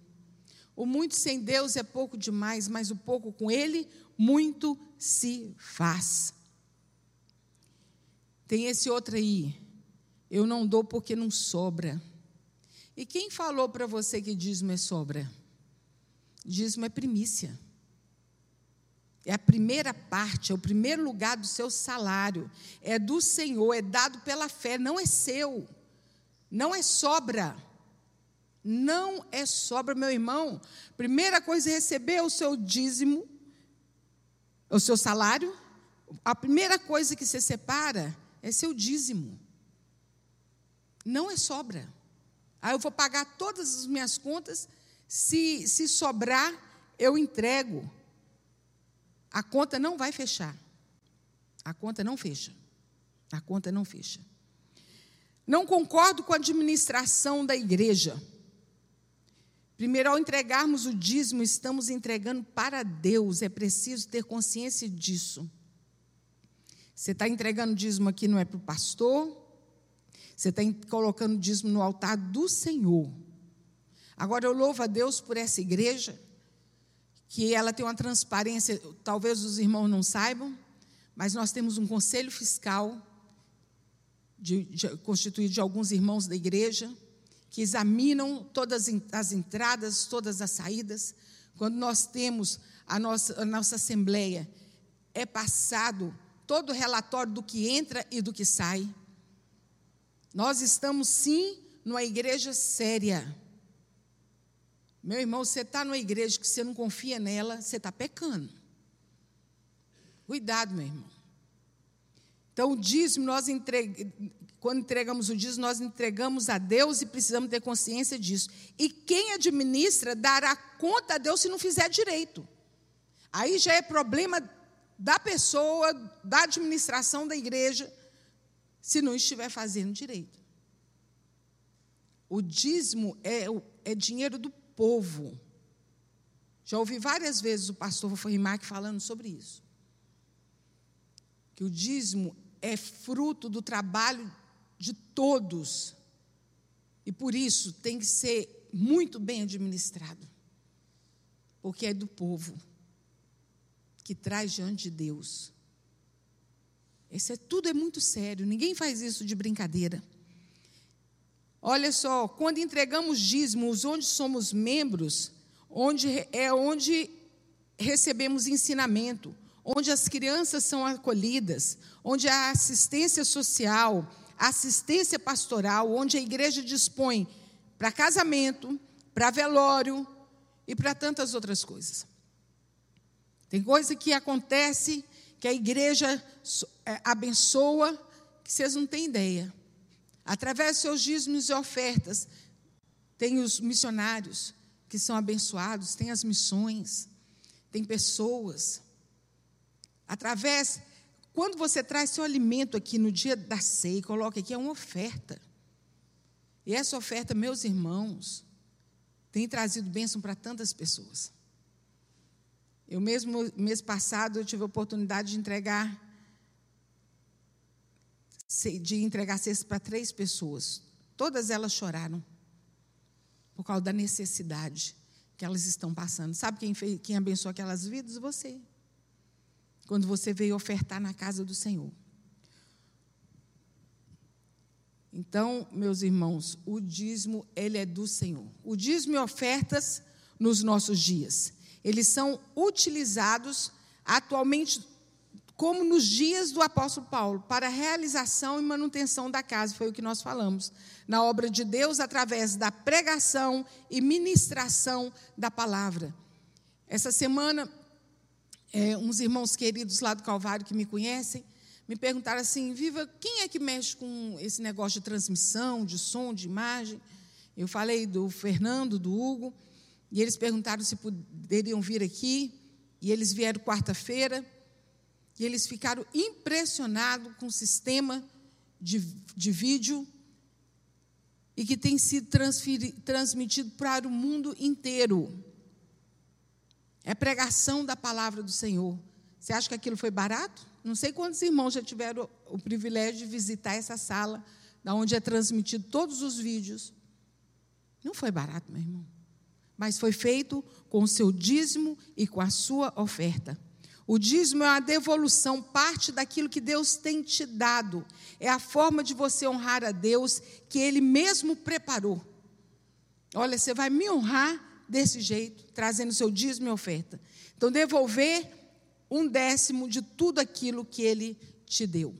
O muito sem Deus é pouco demais, mas o pouco com Ele, muito se faz. Tem esse outro aí. Eu não dou porque não sobra. E quem falou para você que dízimo é sobra? Dízimo é primícia. É a primeira parte, é o primeiro lugar do seu salário. É do Senhor, é dado pela fé, não é seu. Não é sobra. Não é sobra, meu irmão. Primeira coisa é receber o seu dízimo, o seu salário. A primeira coisa que você separa é seu dízimo. Não é sobra. Aí eu vou pagar todas as minhas contas, se, se sobrar, eu entrego. A conta não vai fechar. A conta não fecha. A conta não fecha. Não concordo com a administração da igreja. Primeiro, ao entregarmos o dízimo, estamos entregando para Deus, é preciso ter consciência disso. Você está entregando dízimo aqui, não é para o pastor, você está colocando dízimo no altar do Senhor. Agora, eu louvo a Deus por essa igreja, que ela tem uma transparência, talvez os irmãos não saibam, mas nós temos um conselho fiscal, de, de, constituído de alguns irmãos da igreja, que examinam todas as entradas, todas as saídas. Quando nós temos a nossa, a nossa assembleia, é passado todo o relatório do que entra e do que sai. Nós estamos sim numa igreja séria. Meu irmão, você está numa igreja que você não confia nela, você está pecando. Cuidado, meu irmão. Então, o dízimo, nós entregamos, quando entregamos o dízimo, nós entregamos a Deus e precisamos ter consciência disso. E quem administra dará conta a Deus se não fizer direito. Aí já é problema da pessoa, da administração da igreja, se não estiver fazendo direito. O dízimo é, é dinheiro do povo. Já ouvi várias vezes o pastor Rimac falando sobre isso. Que o dízimo é fruto do trabalho de todos. E por isso tem que ser muito bem administrado. Porque é do povo que traz diante de Deus. Isso é, tudo é muito sério, ninguém faz isso de brincadeira. Olha só, quando entregamos dízimos onde somos membros, onde é onde recebemos ensinamento, onde as crianças são acolhidas, onde há assistência social, assistência pastoral, onde a igreja dispõe para casamento, para velório e para tantas outras coisas. Tem coisa que acontece que a igreja é, abençoa, que vocês não têm ideia. Através de seus dízimos e ofertas, tem os missionários que são abençoados, tem as missões, tem pessoas. Através quando você traz seu alimento aqui no dia da ceia, coloca aqui, é uma oferta. E essa oferta, meus irmãos, tem trazido bênção para tantas pessoas. Eu mesmo, mês passado, eu tive a oportunidade de entregar de entregar cestas para três pessoas. Todas elas choraram por causa da necessidade que elas estão passando. Sabe quem, fez, quem abençoou aquelas vidas? Você quando você veio ofertar na casa do Senhor. Então, meus irmãos, o dízimo, ele é do Senhor. O dízimo e ofertas nos nossos dias, eles são utilizados atualmente como nos dias do apóstolo Paulo, para realização e manutenção da casa, foi o que nós falamos, na obra de Deus através da pregação e ministração da palavra. Essa semana é, uns irmãos queridos lá do Calvário que me conhecem, me perguntaram assim: Viva, quem é que mexe com esse negócio de transmissão, de som, de imagem? Eu falei do Fernando, do Hugo, E eles perguntaram se poderiam vir aqui, e eles vieram quarta-feira, e eles ficaram impressionados com o sistema de, de vídeo e que tem sido transmitido para o mundo inteiro. É pregação da palavra do Senhor. Você acha que aquilo foi barato? Não sei quantos irmãos já tiveram o privilégio de visitar essa sala, da onde é transmitido todos os vídeos. Não foi barato, meu irmão. Mas foi feito com o seu dízimo e com a sua oferta. O dízimo é uma devolução, parte daquilo que Deus tem te dado. É a forma de você honrar a Deus que Ele mesmo preparou. Olha, você vai me honrar desse jeito, trazendo seu dízimo e oferta. Então, devolver um décimo de tudo aquilo que Ele te deu.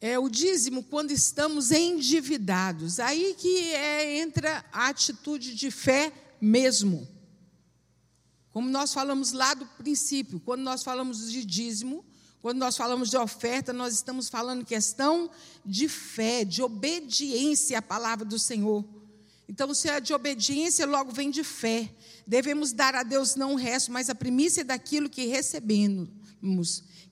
É o dízimo quando estamos endividados. Aí que é, entra a atitude de fé mesmo. Como nós falamos lá do princípio, quando nós falamos de dízimo, quando nós falamos de oferta, nós estamos falando questão de fé, de obediência à palavra do Senhor. Então, se é de obediência, logo vem de fé. Devemos dar a Deus não o resto, mas a primícia daquilo que recebemos.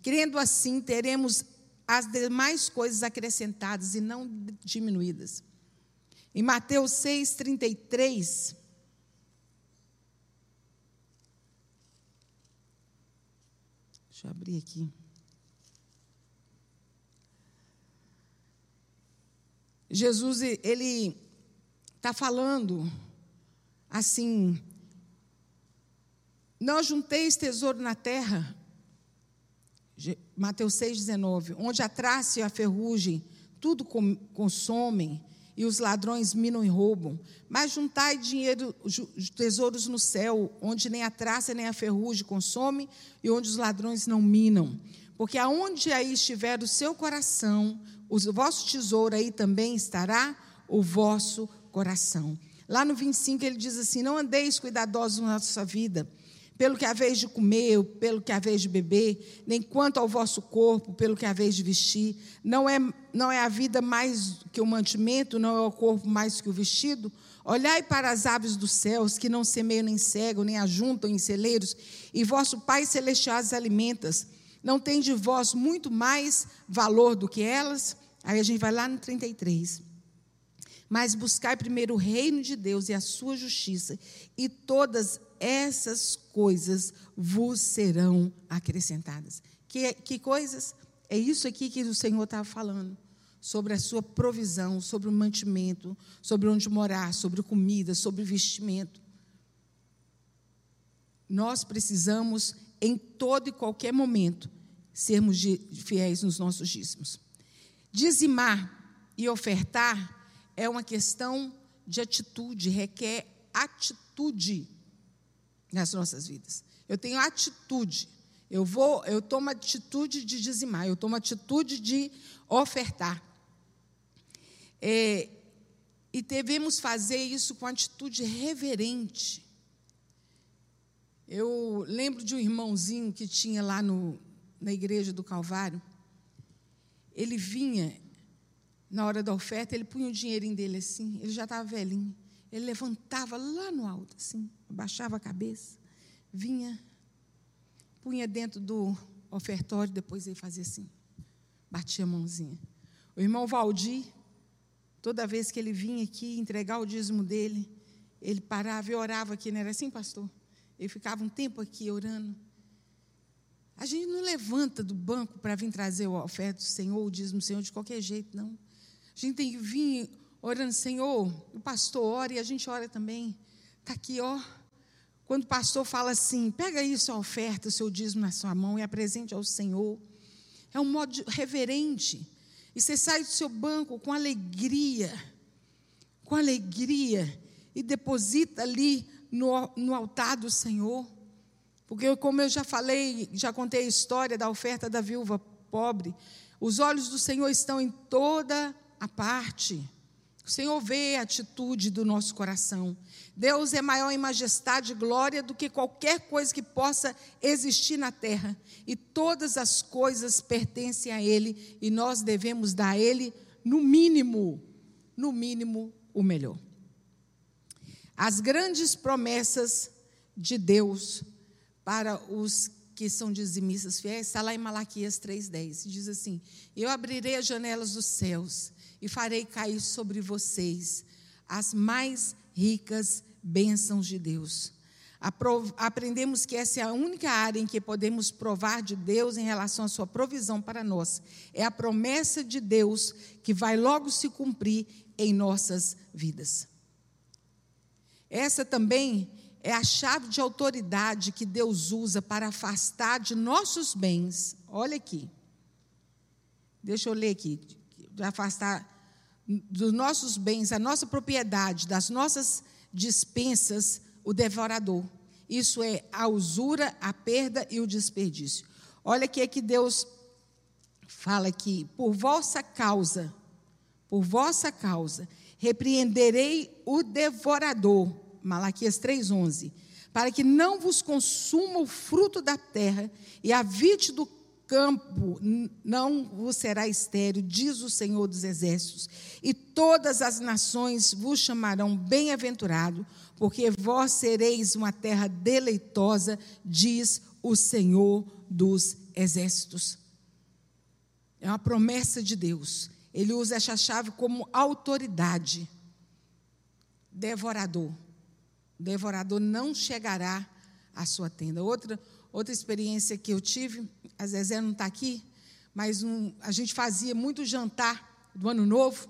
Crendo assim, teremos as demais coisas acrescentadas e não diminuídas. Em Mateus 6, 33, Deixa eu abrir aqui. Jesus, ele está falando assim: não junteis tesouro na terra, Mateus 6,19, onde a traça e a ferrugem tudo consomem, e os ladrões minam e roubam. Mas juntai dinheiro, tesouros no céu, onde nem a traça nem a ferrugem consome e onde os ladrões não minam. Porque aonde aí estiver o seu coração, o vosso tesouro aí também estará o vosso coração. Lá no 25 ele diz assim: Não andeis cuidadosos na sua vida pelo que haveis de comer, pelo que haveis de beber, nem quanto ao vosso corpo, pelo que haveis de vestir. Não é, não é a vida mais que o mantimento, não é o corpo mais que o vestido? Olhai para as aves dos céus, que não semeiam nem cegam, nem ajuntam em celeiros, e vosso Pai Celestial as alimentas. Não tem de vós muito mais valor do que elas? Aí a gente vai lá no 33. Mas buscai primeiro o reino de Deus e a sua justiça, e todas essas coisas vos serão acrescentadas. Que, que coisas? É isso aqui que o Senhor estava falando. Sobre a sua provisão, sobre o mantimento, sobre onde morar, sobre comida, sobre vestimento. Nós precisamos, em todo e qualquer momento, sermos fiéis nos nossos dízimos. Dizimar e ofertar é uma questão de atitude, requer atitude nas nossas vidas. Eu tenho atitude. Eu vou, eu tomo atitude de dizimar, eu tomo atitude de ofertar. É, e devemos fazer isso com atitude reverente. Eu lembro de um irmãozinho que tinha lá no, na igreja do Calvário. Ele vinha, na hora da oferta, ele punha o dinheirinho dele assim, ele já estava velhinho. Ele levantava lá no alto, assim, abaixava a cabeça, vinha, punha dentro do ofertório, depois ele fazia assim, batia a mãozinha. O irmão Valdir, toda vez que ele vinha aqui entregar o dízimo dele, ele parava e orava aqui, não era assim, pastor? Ele ficava um tempo aqui orando. A gente não levanta do banco para vir trazer o oferta do Senhor, o dízimo do Senhor, de qualquer jeito, não. A gente tem que vir orando, Senhor, o pastor ora e a gente ora também. Está aqui, ó. Quando o pastor fala assim, pega isso, a oferta, o seu dízimo na sua mão e apresente ao Senhor. É um modo reverente. E você sai do seu banco com alegria, com alegria, e deposita ali no, no altar do Senhor. Porque, como eu já falei, já contei a história da oferta da viúva pobre, os olhos do Senhor estão em toda a parte. O Senhor vê a atitude do nosso coração. Deus é maior em majestade e glória do que qualquer coisa que possa existir na terra. E todas as coisas pertencem a Ele e nós devemos dar a Ele, no mínimo, no mínimo, o melhor. as grandes promessas de Deus para os que são dizimistas fiéis, está lá em Malaquias 3,10. Diz assim: Eu abrirei as janelas dos céus e farei cair sobre vocês as mais ricas bênçãos de Deus. Aprendemos que essa é a única área em que podemos provar de Deus em relação à sua provisão para nós. É a promessa de Deus que vai logo se cumprir em nossas vidas. Essa também é a chave de autoridade que Deus usa para afastar de nossos bens. Olha aqui. Deixa eu ler aqui. Afastar dos nossos bens, a nossa propriedade, das nossas dispensas, o devorador. Isso é a usura, a perda e o desperdício. Olha aqui é que Deus fala aqui, por vossa causa, por vossa causa, repreenderei o devorador Malaquias 3:11, para que não vos consuma o fruto da terra e a vite do campo não vos será estéril, diz o Senhor dos Exércitos, e todas as nações vos chamarão bem-aventurado, porque vós sereis uma terra deleitosa, diz o Senhor dos Exércitos. É uma promessa de Deus. Ele usa essa chave como autoridade. Devorador devorador não chegará à sua tenda. Outra, outra experiência que eu tive, a Zezé não está aqui, mas um, a gente fazia muito jantar do ano novo,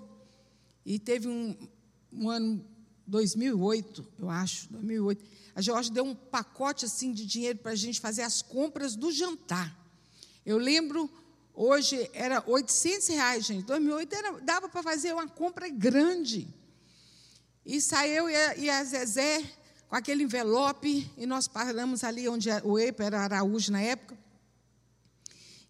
e teve um, um ano 2008, eu acho, 2008. A Jorge deu um pacote assim de dinheiro para a gente fazer as compras do jantar. Eu lembro, hoje era 800 reais, gente. 2008 era, dava para fazer uma compra grande. E saiu e a, e a Zezé com aquele envelope, e nós paramos ali onde o EPA era Araújo na época.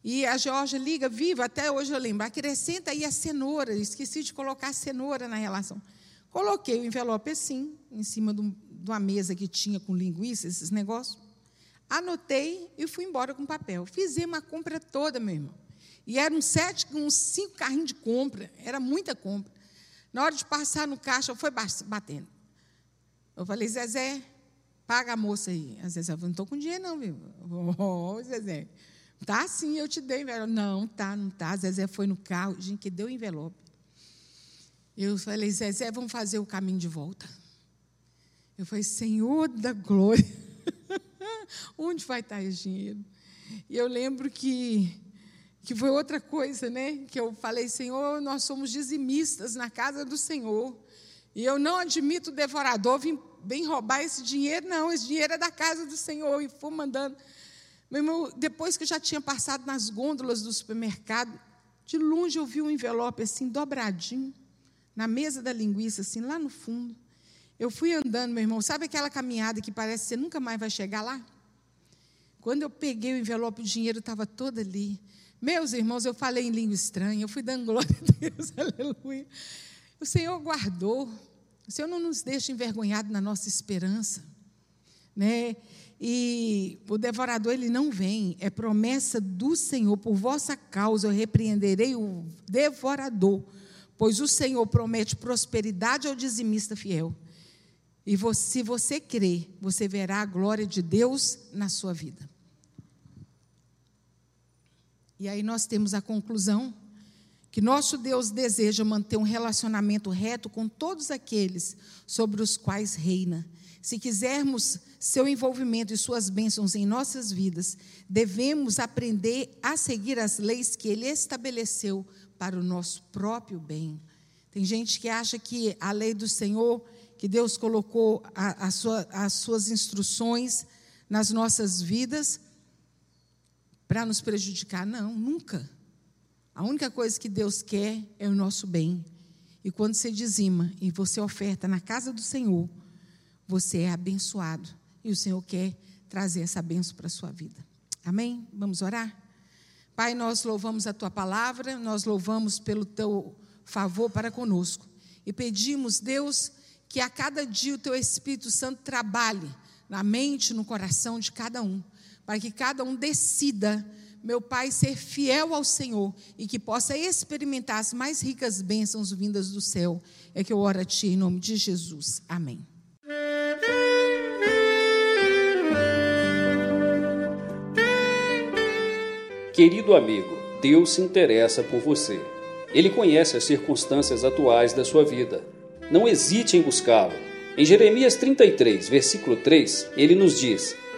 E a Georgia liga, viva, até hoje eu lembro, acrescenta aí a cenoura, esqueci de colocar a cenoura na relação. Coloquei o envelope assim, em cima de uma mesa que tinha com linguiça, esses negócios. Anotei e fui embora com papel. Fizemos a compra toda, meu irmão. E eram sete, uns cinco carrinhos de compra, era muita compra. Na hora de passar no caixa, foi batendo. Eu falei, Zezé, paga a moça aí. A Zezé falou, não estou com dinheiro não, viu? Oh, Zezé, tá sim, eu te dei envelope. Não, tá, não tá. A Zezé foi no carro, gente, que deu envelope. Eu falei, Zezé, vamos fazer o caminho de volta. Eu falei, Senhor da glória, onde vai estar esse dinheiro? E eu lembro que, que foi outra coisa, né? Que eu falei, Senhor, nós somos dizimistas na casa do Senhor. E eu não admito o devorador vir roubar esse dinheiro, não. Esse dinheiro é da casa do Senhor. E fui mandando. Meu irmão, depois que eu já tinha passado nas gôndolas do supermercado, de longe eu vi um envelope assim, dobradinho, na mesa da linguiça, assim, lá no fundo. Eu fui andando, meu irmão, sabe aquela caminhada que parece que você nunca mais vai chegar lá? Quando eu peguei o envelope, o dinheiro estava todo ali. Meus irmãos, eu falei em língua estranha, eu fui dando glória a Deus, aleluia. O Senhor guardou. O Senhor não nos deixa envergonhados na nossa esperança. Né? E o devorador ele não vem, é promessa do Senhor. Por vossa causa eu repreenderei o devorador, pois o Senhor promete prosperidade ao dizimista fiel. E você, se você crer, você verá a glória de Deus na sua vida. E aí nós temos a conclusão que nosso Deus deseja manter um relacionamento reto com todos aqueles sobre os quais reina. Se quisermos seu envolvimento e suas bênçãos em nossas vidas, devemos aprender a seguir as leis que ele estabeleceu para o nosso próprio bem. Tem gente que acha que a lei do Senhor, que Deus colocou a, a sua, as suas instruções nas nossas vidas, para nos prejudicar. Não, nunca. A única coisa que Deus quer é o nosso bem. E quando você dizima e você oferta na casa do Senhor, você é abençoado. E o Senhor quer trazer essa benção para a sua vida. Amém? Vamos orar? Pai, nós louvamos a tua palavra, nós louvamos pelo teu favor para conosco. E pedimos, Deus, que a cada dia o teu Espírito Santo trabalhe na mente, no coração de cada um, para que cada um decida meu Pai, ser fiel ao Senhor e que possa experimentar as mais ricas bênçãos vindas do céu. É que eu oro a Ti em nome de Jesus. Amém. Querido amigo, Deus se interessa por você. Ele conhece as circunstâncias atuais da sua vida. Não hesite em buscá-lo. Em Jeremias 33, versículo 3, ele nos diz: